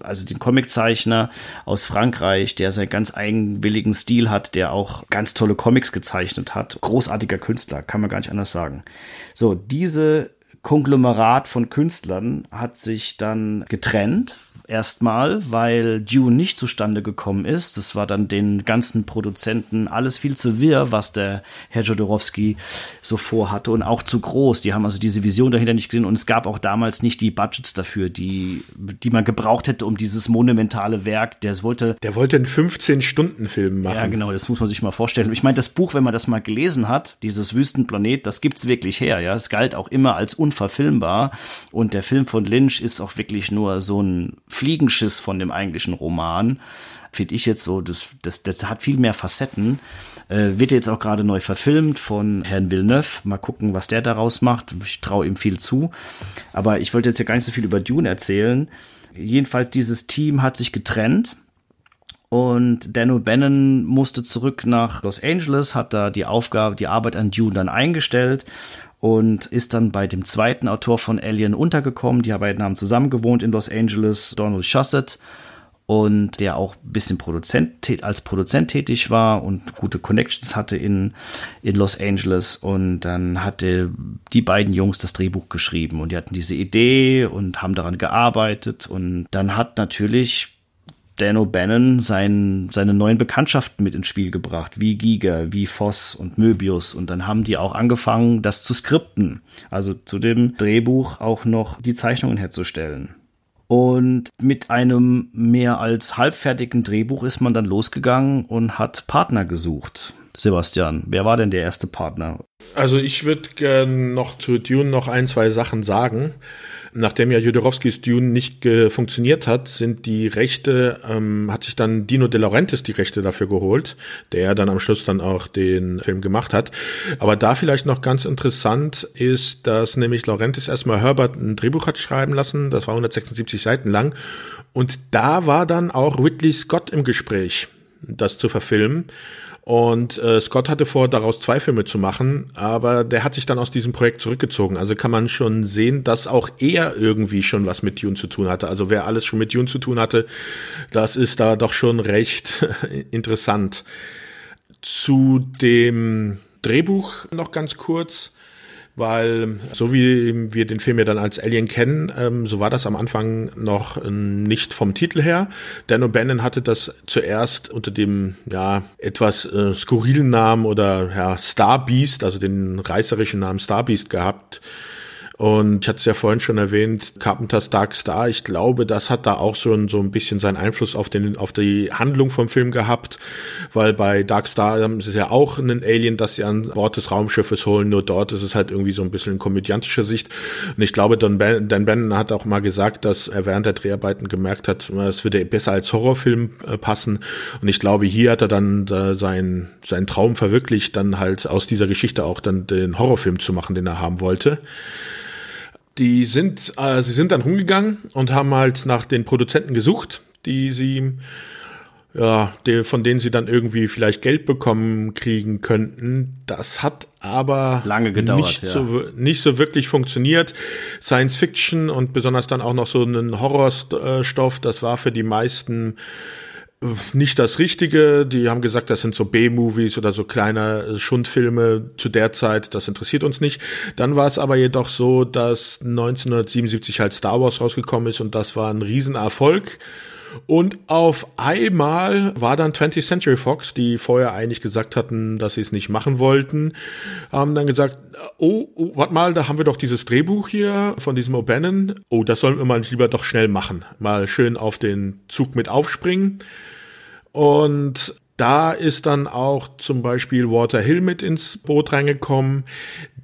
A: also den Comiczeichner aus Frankreich, der seinen ganz eigenwilligen Stil hat, der auch ganz tolle Comics gezeichnet hat. Großartiger Künstler, kann man gar nicht anders sagen. So, diese Konglomerat von Künstlern hat sich dann getrennt erstmal, weil Dune nicht zustande gekommen ist. Das war dann den ganzen Produzenten alles viel zu wirr, was der Herr Jodorowsky so vorhatte und auch zu groß. Die haben also diese Vision dahinter nicht gesehen und es gab auch damals nicht die Budgets dafür, die, die man gebraucht hätte, um dieses monumentale Werk, der wollte.
B: Der wollte einen 15-Stunden-Film machen.
A: Ja, genau, das muss man sich mal vorstellen. Ich meine, das Buch, wenn man das mal gelesen hat, dieses Wüstenplanet, das gibt's wirklich her, ja. Es galt auch immer als unverfilmbar und der Film von Lynch ist auch wirklich nur so ein Fliegenschiss von dem eigentlichen Roman. Finde ich jetzt so, das, das, das hat viel mehr Facetten. Äh, wird jetzt auch gerade neu verfilmt von Herrn Villeneuve. Mal gucken, was der daraus macht. Ich traue ihm viel zu. Aber ich wollte jetzt ja gar nicht so viel über Dune erzählen. Jedenfalls, dieses Team hat sich getrennt. Und Dan O'Bannon musste zurück nach Los Angeles, hat da die Aufgabe, die Arbeit an Dune dann eingestellt und ist dann bei dem zweiten Autor von Alien untergekommen. Die beiden haben zusammen gewohnt in Los Angeles, Donald Shusett und der auch ein bisschen Produzent, als Produzent tätig war und gute Connections hatte in, in Los Angeles. Und dann hatte die beiden Jungs das Drehbuch geschrieben und die hatten diese Idee und haben daran gearbeitet. Und dann hat natürlich Dan O'Bannon sein, seine neuen Bekanntschaften mit ins Spiel gebracht, wie Giger, wie Voss und Möbius. Und dann haben die auch angefangen, das zu skripten. Also zu dem Drehbuch auch noch die Zeichnungen herzustellen. Und mit einem mehr als halbfertigen Drehbuch ist man dann losgegangen und hat Partner gesucht. Sebastian, wer war denn der erste Partner?
B: Also ich würde gerne noch zu Dune noch ein, zwei Sachen sagen. Nachdem ja Jodorowskis Dune nicht funktioniert hat, sind die Rechte, ähm, hat sich dann Dino De Laurentiis die Rechte dafür geholt, der dann am Schluss dann auch den Film gemacht hat. Aber da vielleicht noch ganz interessant ist, dass nämlich Laurentiis erstmal Herbert ein Drehbuch hat schreiben lassen, das war 176 Seiten lang. Und da war dann auch Ridley Scott im Gespräch, das zu verfilmen. Und äh, Scott hatte vor, daraus zwei Filme zu machen, aber der hat sich dann aus diesem Projekt zurückgezogen. Also kann man schon sehen, dass auch er irgendwie schon was mit Dune zu tun hatte. Also wer alles schon mit Dune zu tun hatte, das ist da doch schon recht interessant. Zu dem Drehbuch noch ganz kurz weil so wie wir den Film ja dann als Alien kennen, ähm, so war das am Anfang noch ähm, nicht vom Titel her. Dan O'Bannon hatte das zuerst unter dem ja etwas äh, skurrilen Namen oder ja Star Beast, also den reißerischen Namen Star Beast gehabt und ich hatte es ja vorhin schon erwähnt, Carpenter's Dark Star, ich glaube, das hat da auch so ein, so ein bisschen seinen Einfluss auf, den, auf die Handlung vom Film gehabt, weil bei Dark Star haben sie ja auch einen Alien, das sie an Bord des Raumschiffes holen, nur dort ist es halt irgendwie so ein bisschen komödiantischer Sicht. Und ich glaube, Dan, ben, Dan Bannon hat auch mal gesagt, dass er während der Dreharbeiten gemerkt hat, es würde besser als Horrorfilm äh, passen. Und ich glaube, hier hat er dann äh, seinen, seinen Traum verwirklicht, dann halt aus dieser Geschichte auch dann den Horrorfilm zu machen, den er haben wollte. Die sind, äh, sie sind dann rumgegangen und haben halt nach den Produzenten gesucht, die sie ja, die, von denen sie dann irgendwie vielleicht Geld bekommen kriegen könnten. Das hat aber
A: lange gedauert,
B: nicht,
A: ja.
B: so, nicht so wirklich funktioniert. Science Fiction und besonders dann auch noch so einen Horrorstoff, das war für die meisten äh, nicht das Richtige. Die haben gesagt, das sind so B-Movies oder so kleine Schundfilme zu der Zeit. Das interessiert uns nicht. Dann war es aber jedoch so, dass 1977 halt Star Wars rausgekommen ist und das war ein Riesenerfolg. Und auf einmal war dann 20th Century Fox, die vorher eigentlich gesagt hatten, dass sie es nicht machen wollten, haben dann gesagt, oh, oh warte mal, da haben wir doch dieses Drehbuch hier von diesem O'Bannon. Oh, das sollen wir mal lieber doch schnell machen. Mal schön auf den Zug mit aufspringen. Und da ist dann auch zum Beispiel Walter Hill mit ins Boot reingekommen,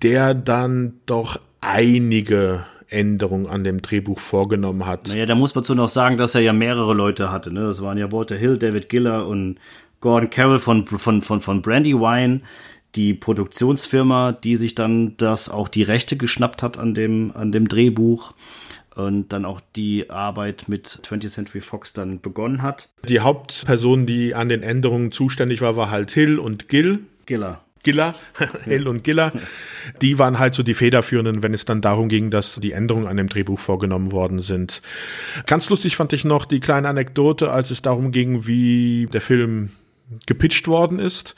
B: der dann doch einige Änderungen an dem Drehbuch vorgenommen hat.
A: Naja, da muss man zu noch sagen, dass er ja mehrere Leute hatte. Ne? Das waren ja Walter Hill, David Giller und Gordon Carroll von, von, von, von Brandywine, die Produktionsfirma, die sich dann das auch die Rechte geschnappt hat an dem, an dem Drehbuch und dann auch die Arbeit mit 20th Century Fox dann begonnen hat.
B: Die Hauptperson, die an den Änderungen zuständig war, war halt Hill und Gill.
A: Giller.
B: Giller, Hill und Giller, die waren halt so die Federführenden, wenn es dann darum ging, dass die Änderungen an dem Drehbuch vorgenommen worden sind. Ganz lustig fand ich noch die kleine Anekdote, als es darum ging, wie der Film gepitcht worden ist.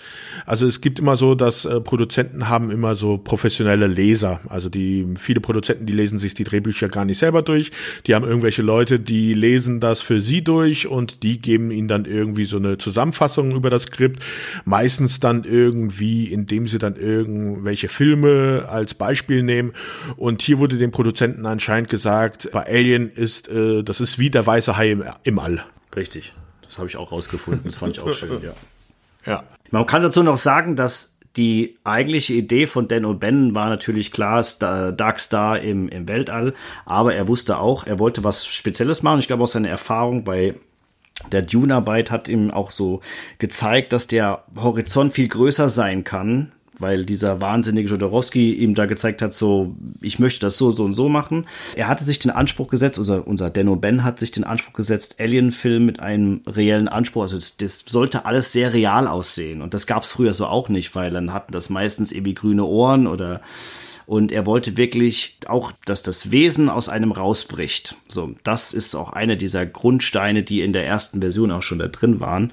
B: Also es gibt immer so, dass äh, Produzenten haben immer so professionelle Leser. Also die viele Produzenten, die lesen sich die Drehbücher gar nicht selber durch. Die haben irgendwelche Leute, die lesen das für sie durch und die geben ihnen dann irgendwie so eine Zusammenfassung über das Skript. Meistens dann irgendwie, indem sie dann irgendwelche Filme als Beispiel nehmen. Und hier wurde den Produzenten anscheinend gesagt, bei Alien ist, äh, das ist wie der weiße Hai im, im All.
A: Richtig. Das habe ich auch rausgefunden. Das fand ich auch schön, ja.
B: Ja.
A: Man kann dazu noch sagen, dass die eigentliche Idee von Dan O'Bannon war natürlich klar, Star, Dark Star im, im Weltall, aber er wusste auch, er wollte was Spezielles machen. Ich glaube auch seine Erfahrung bei der Dune-Arbeit hat ihm auch so gezeigt, dass der Horizont viel größer sein kann, weil dieser wahnsinnige Jodorowsky ihm da gezeigt hat, so, ich möchte das so, so und so machen. Er hatte sich den Anspruch gesetzt, unser, unser Denno Ben hat sich den Anspruch gesetzt, Alien-Film mit einem reellen Anspruch, also das, das sollte alles sehr real aussehen. Und das gab es früher so auch nicht, weil dann hatten das meistens irgendwie grüne Ohren oder und er wollte wirklich auch, dass das Wesen aus einem rausbricht. So, das ist auch eine dieser Grundsteine, die in der ersten Version auch schon da drin waren.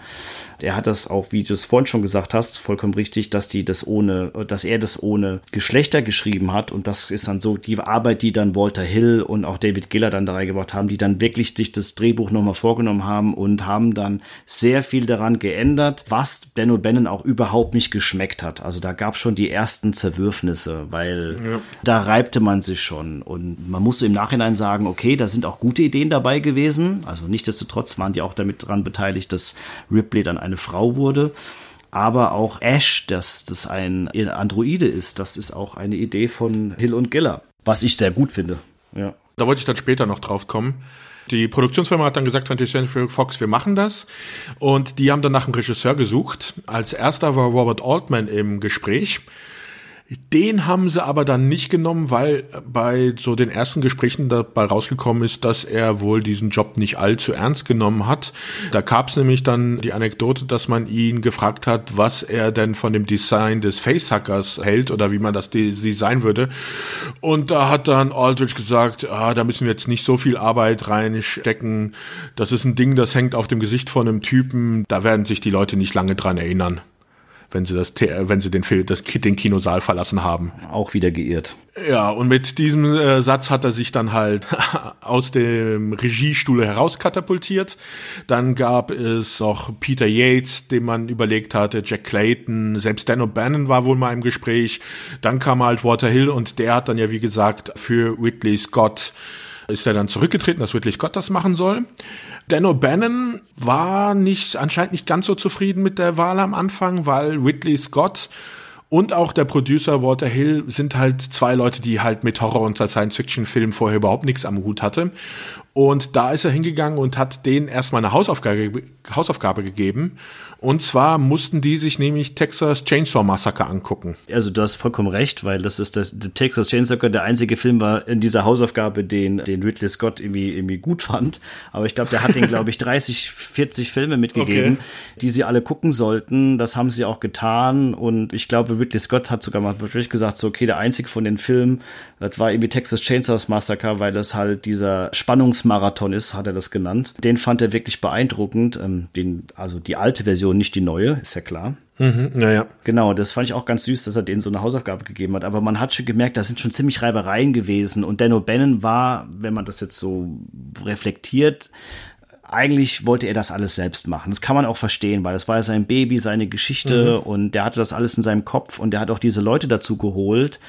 A: Er hat das auch, wie du es vorhin schon gesagt hast, vollkommen richtig, dass die das ohne, dass er das ohne Geschlechter geschrieben hat. Und das ist dann so die Arbeit, die dann Walter Hill und auch David Giller dann da reingebracht haben, die dann wirklich sich das Drehbuch nochmal vorgenommen haben und haben dann sehr viel daran geändert, was Ben O'Bannon auch überhaupt nicht geschmeckt hat. Also da gab es schon die ersten Zerwürfnisse, weil ja. da reibte man sich schon. Und man musste im Nachhinein sagen, okay, da sind auch gute Ideen dabei gewesen. Also nichtsdestotrotz waren die auch damit dran beteiligt, dass Ripley dann eine Frau wurde. Aber auch Ash, dass das ein Androide ist, das ist auch eine Idee von Hill und Giller, was ich sehr gut finde. Ja.
B: Da wollte ich dann später noch drauf kommen. Die Produktionsfirma hat dann gesagt, 20th Century Fox, wir machen das. Und die haben dann nach einem Regisseur gesucht. Als erster war Robert Altman im Gespräch. Den haben sie aber dann nicht genommen, weil bei so den ersten Gesprächen dabei rausgekommen ist, dass er wohl diesen Job nicht allzu ernst genommen hat. Da gab es nämlich dann die Anekdote, dass man ihn gefragt hat, was er denn von dem Design des Facehackers hält oder wie man das design würde. Und da hat dann Aldrich gesagt, ah, da müssen wir jetzt nicht so viel Arbeit reinstecken. Das ist ein Ding, das hängt auf dem Gesicht von einem Typen. Da werden sich die Leute nicht lange dran erinnern wenn sie das, wenn sie den Film, das, den Kinosaal verlassen haben.
A: Auch wieder geirrt.
B: Ja, und mit diesem äh, Satz hat er sich dann halt aus dem Regiestuhl herauskatapultiert. Dann gab es noch Peter Yates, den man überlegt hatte, Jack Clayton, selbst Dan O'Bannon war wohl mal im Gespräch. Dann kam halt Walter Hill und der hat dann ja, wie gesagt, für Ridley Scott ist er dann zurückgetreten, dass Ridley Scott das machen soll. Dan O'Bannon war nicht, anscheinend nicht ganz so zufrieden mit der Wahl am Anfang, weil Ridley Scott und auch der Producer Walter Hill sind halt zwei Leute, die halt mit Horror- und Science-Fiction-Filmen vorher überhaupt nichts am Hut hatte. Und da ist er hingegangen und hat denen erstmal eine Hausaufgabe, Hausaufgabe gegeben. Und zwar mussten die sich nämlich Texas Chainsaw Massacre angucken.
A: Also du hast vollkommen recht, weil das ist das der Texas Chainsaw der einzige Film war in dieser Hausaufgabe, den, den Ridley Scott irgendwie, irgendwie gut fand. Aber ich glaube, der hat den, glaube ich, 30, 40 Filme mitgegeben, okay. die sie alle gucken sollten. Das haben sie auch getan. Und ich glaube, Ridley Scott hat sogar mal wirklich gesagt, so, okay, der einzige von den Filmen, das war irgendwie Texas Chainsaw Massacre, weil das halt dieser Spannungsmarathon ist, hat er das genannt. Den fand er wirklich beeindruckend. Ähm, den, also die alte Version, nicht die neue, ist ja klar.
B: Mhm, naja.
A: Genau, das fand ich auch ganz süß, dass er denen so eine Hausaufgabe gegeben hat. Aber man hat schon gemerkt, da sind schon ziemlich Reibereien gewesen. Und Dan O'Bannon war, wenn man das jetzt so reflektiert, eigentlich wollte er das alles selbst machen. Das kann man auch verstehen, weil es war ja sein Baby, seine Geschichte mhm. und der hatte das alles in seinem Kopf und der hat auch diese Leute dazu geholt.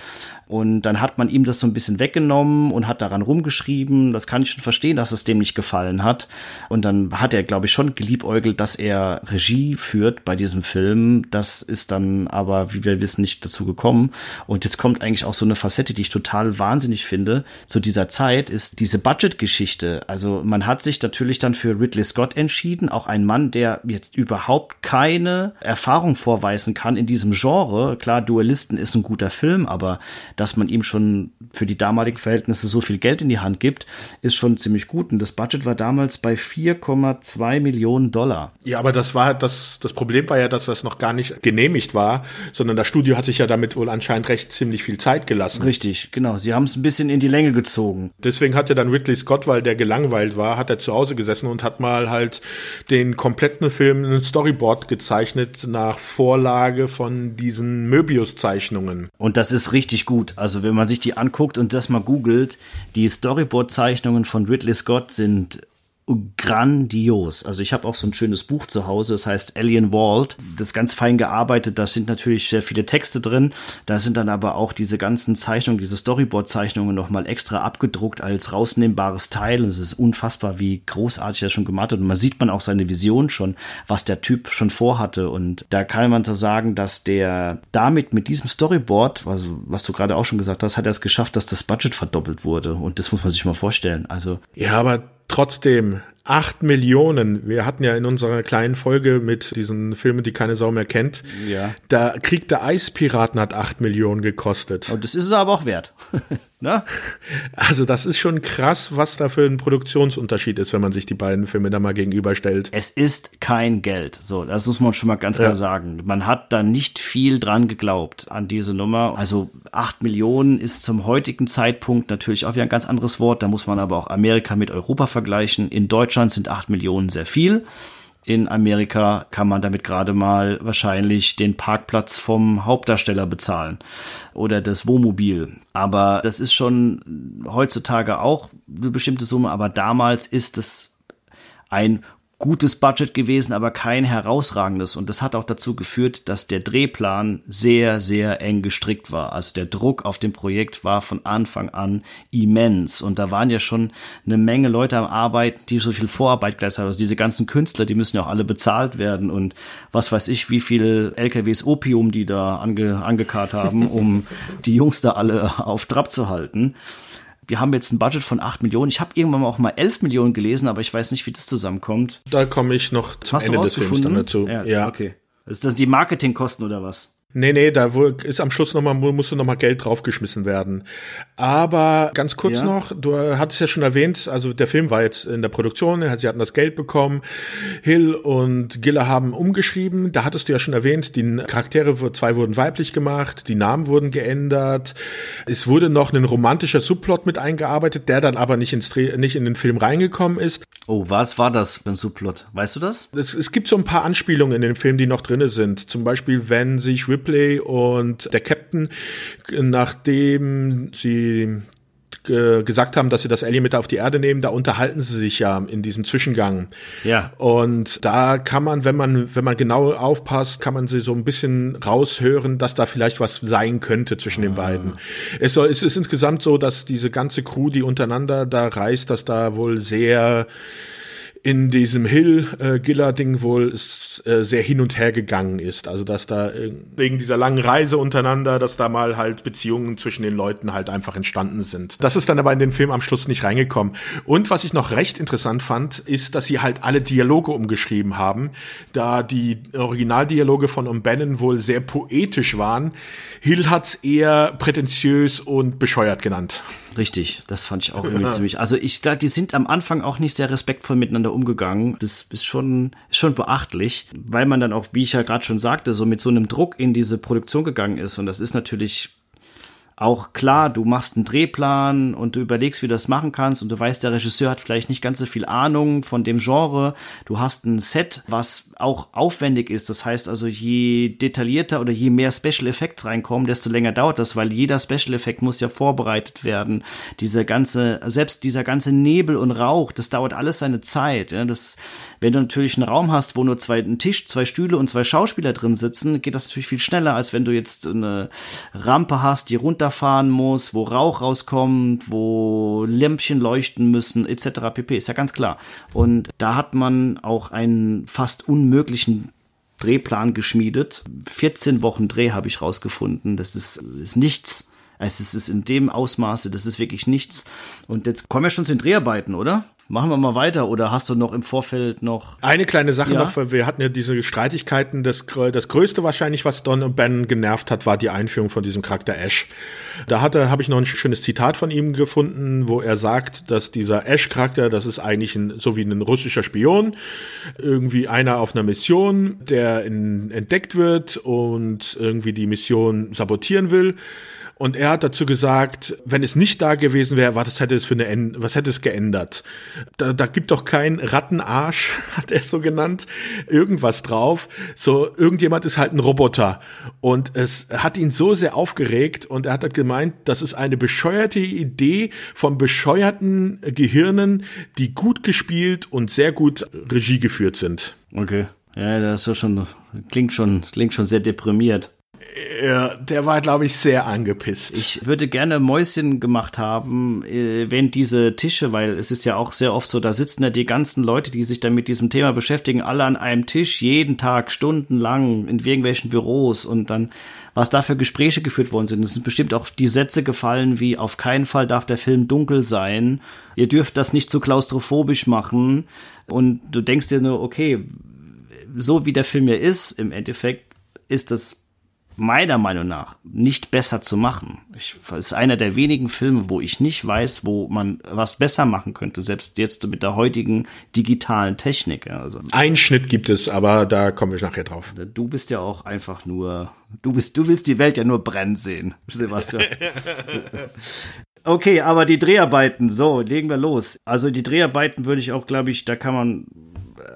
A: Und dann hat man ihm das so ein bisschen weggenommen und hat daran rumgeschrieben. Das kann ich schon verstehen, dass es dem nicht gefallen hat. Und dann hat er, glaube ich, schon geliebäugelt, dass er Regie führt bei diesem Film. Das ist dann aber, wie wir wissen, nicht dazu gekommen. Und jetzt kommt eigentlich auch so eine Facette, die ich total wahnsinnig finde. Zu dieser Zeit ist diese Budget-Geschichte. Also man hat sich natürlich dann für Ridley Scott entschieden. Auch ein Mann, der jetzt überhaupt keine Erfahrung vorweisen kann in diesem Genre. Klar, Duellisten ist ein guter Film, aber dass man ihm schon für die damaligen Verhältnisse so viel Geld in die Hand gibt, ist schon ziemlich gut. Und das Budget war damals bei 4,2 Millionen Dollar.
B: Ja, aber das war das, das Problem war ja, dass das noch gar nicht genehmigt war, sondern das Studio hat sich ja damit wohl anscheinend recht ziemlich viel Zeit gelassen.
A: Richtig, genau. Sie haben es ein bisschen in die Länge gezogen.
B: Deswegen hat ja dann Ridley Scott, weil der gelangweilt war, hat er zu Hause gesessen und hat mal halt den kompletten Film ein Storyboard gezeichnet nach Vorlage von diesen Möbius-Zeichnungen.
A: Und das ist richtig gut gut. Also wenn man sich die anguckt und das mal googelt, die Storyboard-Zeichnungen von Ridley Scott sind grandios. Also ich habe auch so ein schönes Buch zu Hause, das heißt Alien Vault. Das ist ganz fein gearbeitet, da sind natürlich sehr viele Texte drin. Da sind dann aber auch diese ganzen Zeichnungen, diese Storyboard-Zeichnungen nochmal extra abgedruckt als rausnehmbares Teil. Es ist unfassbar, wie großartig er schon gemacht hat. Und man sieht man auch seine Vision schon, was der Typ schon vorhatte. Und da kann man so sagen, dass der damit mit diesem Storyboard, also was du gerade auch schon gesagt hast, hat er es geschafft, dass das Budget verdoppelt wurde. Und das muss man sich mal vorstellen. Also
B: ja, aber trotzdem acht Millionen. Wir hatten ja in unserer kleinen Folge mit diesen Filmen, die keine Sau mehr kennt.
A: Ja.
B: Da Krieg der Eispiraten hat acht Millionen gekostet.
A: Und das ist es aber auch wert. ne?
B: Also das ist schon krass, was da für ein Produktionsunterschied ist, wenn man sich die beiden Filme da mal gegenüberstellt.
A: Es ist kein Geld. So, das muss man schon mal ganz klar ja. sagen. Man hat da nicht viel dran geglaubt an diese Nummer. Also acht Millionen ist zum heutigen Zeitpunkt natürlich auch wieder ein ganz anderes Wort. Da muss man aber auch Amerika mit Europa vergleichen. In Deutschland Deutschland sind acht Millionen sehr viel. In Amerika kann man damit gerade mal wahrscheinlich den Parkplatz vom Hauptdarsteller bezahlen oder das Wohnmobil. Aber das ist schon heutzutage auch eine bestimmte Summe, aber damals ist es ein gutes Budget gewesen, aber kein herausragendes. Und das hat auch dazu geführt, dass der Drehplan sehr, sehr eng gestrickt war. Also der Druck auf dem Projekt war von Anfang an immens. Und da waren ja schon eine Menge Leute am Arbeiten, die so viel Vorarbeit gleich haben. Also diese ganzen Künstler, die müssen ja auch alle bezahlt werden. Und was weiß ich, wie viel LKWs Opium die da ange, angekarrt haben, um die Jungs da alle auf Trab zu halten wir haben jetzt ein Budget von 8 Millionen. Ich habe irgendwann auch mal 11 Millionen gelesen, aber ich weiß nicht, wie das zusammenkommt.
B: Da komme ich noch
A: zum Hast Ende des Films dann dazu. Ja, ja. okay. Ist das die Marketingkosten oder was?
B: Nee, nee, da ist am Schluss nochmal, musste nochmal Geld draufgeschmissen werden. Aber ganz kurz ja. noch, du hattest ja schon erwähnt, also der Film war jetzt in der Produktion, sie hatten das Geld bekommen, Hill und Giller haben umgeschrieben, da hattest du ja schon erwähnt, die Charaktere, zwei wurden weiblich gemacht, die Namen wurden geändert, es wurde noch ein romantischer Subplot mit eingearbeitet, der dann aber nicht, ins, nicht in den Film reingekommen ist.
A: Oh, was war das für ein Subplot? Weißt du das?
B: Es, es gibt so ein paar Anspielungen in dem Film, die noch drinne sind. Zum Beispiel, wenn sich Ripley und der Captain, nachdem sie gesagt haben, dass sie das Alien mit auf die Erde nehmen, da unterhalten sie sich ja in diesem Zwischengang.
A: Ja.
B: Und da kann man, wenn man, wenn man genau aufpasst, kann man sie so ein bisschen raushören, dass da vielleicht was sein könnte zwischen den ah. beiden. Es, soll, es ist insgesamt so, dass diese ganze Crew, die untereinander da reist, dass da wohl sehr in diesem Hill-Giller-Ding wohl äh, sehr hin und her gegangen ist. Also dass da äh, wegen dieser langen Reise untereinander, dass da mal halt Beziehungen zwischen den Leuten halt einfach entstanden sind. Das ist dann aber in den Film am Schluss nicht reingekommen. Und was ich noch recht interessant fand, ist, dass sie halt alle Dialoge umgeschrieben haben, da die Originaldialoge von O'Bannon wohl sehr poetisch waren. Hill hat's eher prätentiös und bescheuert genannt.
A: Richtig, das fand ich auch irgendwie ziemlich. Also ich da, die sind am Anfang auch nicht sehr respektvoll miteinander umgegangen. Das ist schon, ist schon beachtlich, weil man dann auch, wie ich ja gerade schon sagte, so mit so einem Druck in diese Produktion gegangen ist. Und das ist natürlich auch klar, du machst einen Drehplan und du überlegst, wie du das machen kannst und du weißt, der Regisseur hat vielleicht nicht ganz so viel Ahnung von dem Genre. Du hast ein Set, was auch aufwendig ist. Das heißt also, je detaillierter oder je mehr Special Effects reinkommen, desto länger dauert das, weil jeder Special Effekt muss ja vorbereitet werden. Diese ganze, selbst dieser ganze Nebel und Rauch, das dauert alles seine Zeit. Ja, das, wenn du natürlich einen Raum hast, wo nur zwei, ein Tisch, zwei Stühle und zwei Schauspieler drin sitzen, geht das natürlich viel schneller, als wenn du jetzt eine Rampe hast, die runterfahren muss, wo Rauch rauskommt, wo Lämpchen leuchten müssen, etc. pp. Ist ja ganz klar. Und da hat man auch einen fast unmöglichen Drehplan geschmiedet. 14 Wochen Dreh habe ich rausgefunden. Das ist, ist nichts. Also es ist in dem Ausmaße, das ist wirklich nichts. Und jetzt kommen wir schon zu den Dreharbeiten, oder? Machen wir mal weiter oder hast du noch im Vorfeld noch?
B: Eine kleine Sache ja? noch, weil wir hatten ja diese Streitigkeiten. Das, das Größte wahrscheinlich, was Don und Ben genervt hat, war die Einführung von diesem Charakter Ash. Da hatte, habe ich noch ein schönes Zitat von ihm gefunden, wo er sagt, dass dieser Ash-Charakter, das ist eigentlich ein, so wie ein russischer Spion, irgendwie einer auf einer Mission, der in, entdeckt wird und irgendwie die Mission sabotieren will. Und er hat dazu gesagt, wenn es nicht da gewesen wäre, was hätte es für eine, was hätte es geändert? Da, da gibt doch kein Rattenarsch, hat er so genannt, irgendwas drauf. So, irgendjemand ist halt ein Roboter. Und es hat ihn so sehr aufgeregt und er hat halt gemeint, das ist eine bescheuerte Idee von bescheuerten Gehirnen, die gut gespielt und sehr gut Regie geführt sind.
A: Okay. Ja, das ist schon, klingt schon, klingt schon sehr deprimiert.
B: Ja, der war, glaube ich, sehr angepisst.
A: Ich würde gerne Mäuschen gemacht haben, äh, wenn diese Tische, weil es ist ja auch sehr oft so, da sitzen ja die ganzen Leute, die sich dann mit diesem Thema beschäftigen, alle an einem Tisch, jeden Tag, stundenlang, in irgendwelchen Büros und dann, was da für Gespräche geführt worden sind. Es sind bestimmt auch die Sätze gefallen, wie auf keinen Fall darf der Film dunkel sein, ihr dürft das nicht zu klaustrophobisch machen und du denkst dir nur, okay, so wie der Film hier ist, im Endeffekt ist das meiner Meinung nach nicht besser zu machen. Ich, ist einer der wenigen Filme, wo ich nicht weiß, wo man was besser machen könnte, selbst jetzt mit der heutigen digitalen Technik. Also,
B: Ein Schnitt gibt es, aber da kommen wir nachher drauf.
A: Du bist ja auch einfach nur, du bist, du willst die Welt ja nur brennen sehen, Sebastian. okay, aber die Dreharbeiten, so, legen wir los. Also die Dreharbeiten würde ich auch, glaube ich, da kann man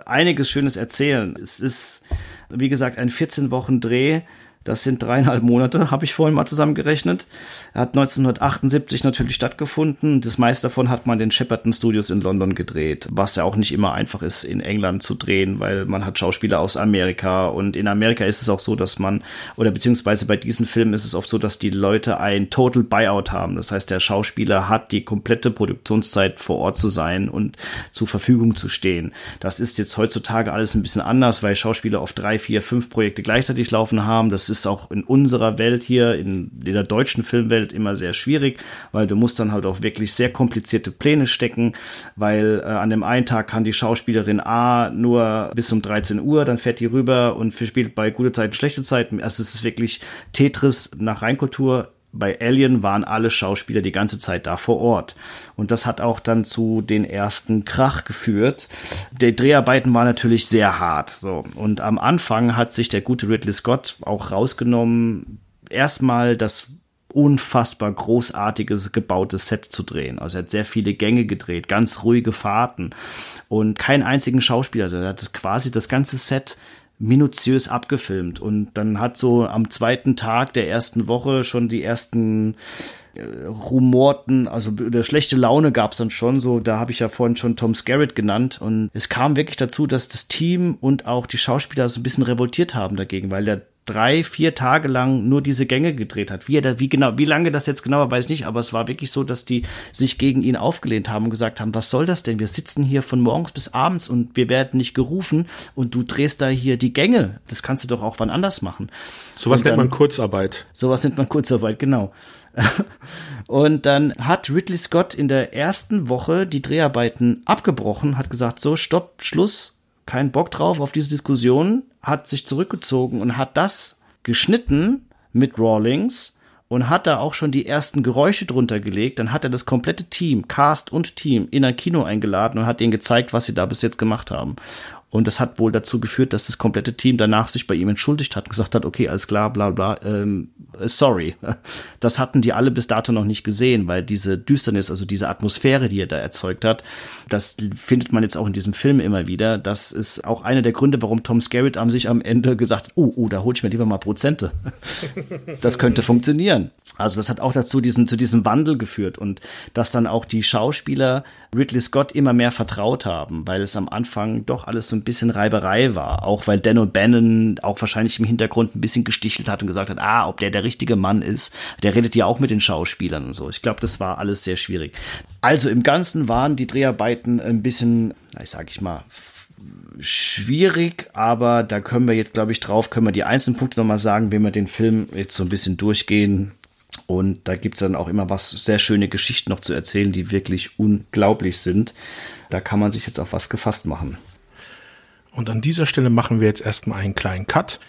A: einiges Schönes erzählen. Es ist, wie gesagt, ein 14 Wochen Dreh das sind dreieinhalb Monate, habe ich vorhin mal zusammengerechnet. Er hat 1978 natürlich stattgefunden. Das meiste davon hat man in den Shepperton Studios in London gedreht, was ja auch nicht immer einfach ist, in England zu drehen, weil man hat Schauspieler aus Amerika und in Amerika ist es auch so, dass man, oder beziehungsweise bei diesen Filmen ist es oft so, dass die Leute ein Total Buyout haben. Das heißt, der Schauspieler hat die komplette Produktionszeit vor Ort zu sein und zur Verfügung zu stehen. Das ist jetzt heutzutage alles ein bisschen anders, weil Schauspieler oft drei, vier, fünf Projekte gleichzeitig laufen haben. Das ist auch in unserer Welt hier, in, in der deutschen Filmwelt immer sehr schwierig, weil du musst dann halt auch wirklich sehr komplizierte Pläne stecken, weil äh, an dem einen Tag kann die Schauspielerin A nur bis um 13 Uhr, dann fährt die rüber und spielt bei gute Zeiten, schlechte Zeiten. Also es ist wirklich Tetris nach Reinkultur bei Alien waren alle Schauspieler die ganze Zeit da vor Ort. Und das hat auch dann zu den ersten Krach geführt. Die Dreharbeiten waren natürlich sehr hart. So. Und am Anfang hat sich der gute Ridley Scott auch rausgenommen, erstmal das unfassbar großartiges gebautes Set zu drehen. Also er hat sehr viele Gänge gedreht, ganz ruhige Fahrten und keinen einzigen Schauspieler. Er hat quasi das ganze Set minutiös abgefilmt. Und dann hat so am zweiten Tag der ersten Woche schon die ersten äh, rumorten, also der schlechte Laune gab es dann schon so, da habe ich ja vorhin schon Tom Skerritt genannt und es kam wirklich dazu, dass das Team und auch die Schauspieler so ein bisschen revoltiert haben dagegen, weil der drei, vier Tage lang nur diese Gänge gedreht hat. Wie er da, wie genau, wie lange das jetzt genau war, weiß ich nicht, aber es war wirklich so, dass die sich gegen ihn aufgelehnt haben und gesagt haben, was soll das denn? Wir sitzen hier von morgens bis abends und wir werden nicht gerufen und du drehst da hier die Gänge. Das kannst du doch auch wann anders machen.
B: Sowas nennt man Kurzarbeit.
A: Sowas nennt man Kurzarbeit, genau. Und dann hat Ridley Scott in der ersten Woche die Dreharbeiten abgebrochen, hat gesagt, so, stopp, Schluss, kein Bock drauf auf diese Diskussion, hat sich zurückgezogen und hat das geschnitten mit Rawlings und hat da auch schon die ersten Geräusche drunter gelegt. Dann hat er das komplette Team, Cast und Team, in ein Kino eingeladen und hat ihnen gezeigt, was sie da bis jetzt gemacht haben. Und das hat wohl dazu geführt, dass das komplette Team danach sich bei ihm entschuldigt hat und gesagt hat, okay, alles klar, bla bla, ähm, sorry. Das hatten die alle bis dato noch nicht gesehen, weil diese Düsternis, also diese Atmosphäre, die er da erzeugt hat, das findet man jetzt auch in diesem Film immer wieder. Das ist auch einer der Gründe, warum Tom Skerritt am sich am Ende gesagt hat, oh, oh, da hol ich mir lieber mal Prozente. Das könnte funktionieren. Also das hat auch dazu diesen, zu diesem Wandel geführt und dass dann auch die Schauspieler Ridley Scott immer mehr vertraut haben, weil es am Anfang doch alles so ein bisschen Reiberei war. Auch weil Dan O'Bannon auch wahrscheinlich im Hintergrund ein bisschen gestichelt hat und gesagt hat, ah, ob der der richtige Mann ist. Der redet ja auch mit den Schauspielern und so. Ich glaube, das war alles sehr schwierig. Also im Ganzen waren die Dreharbeiten ein bisschen, sag ich mal, schwierig, aber da können wir jetzt, glaube ich, drauf, können wir die einzelnen Punkte nochmal sagen, wenn wir den Film jetzt so ein bisschen durchgehen. Und da gibt's dann auch immer was sehr schöne Geschichten noch zu erzählen, die wirklich unglaublich sind. Da kann man sich jetzt auf was gefasst machen.
B: Und an dieser Stelle machen wir jetzt erstmal einen kleinen Cut.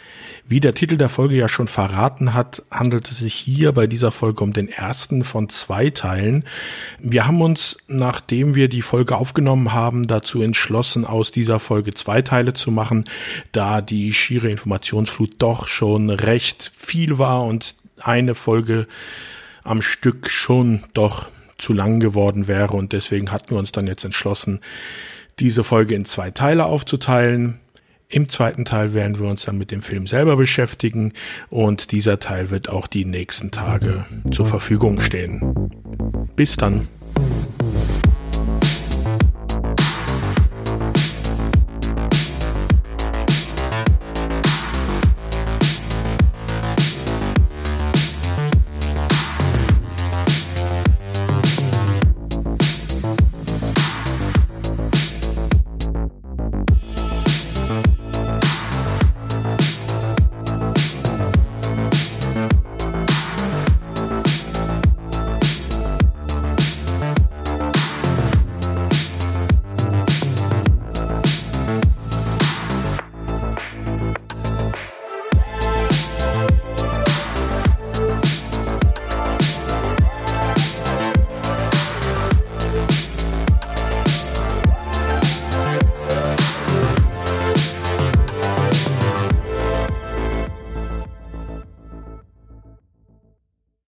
B: Wie der Titel der Folge ja schon verraten hat, handelt es sich hier bei dieser Folge um den ersten von zwei Teilen. Wir haben uns, nachdem wir die Folge aufgenommen haben, dazu entschlossen, aus dieser Folge zwei Teile zu machen, da die schiere Informationsflut doch schon recht viel war und eine Folge am Stück schon doch zu lang geworden wäre und deswegen hatten wir uns dann jetzt entschlossen, diese Folge in zwei Teile aufzuteilen. Im zweiten Teil werden wir uns dann mit dem Film selber beschäftigen und dieser Teil wird auch die nächsten Tage zur Verfügung stehen. Bis dann.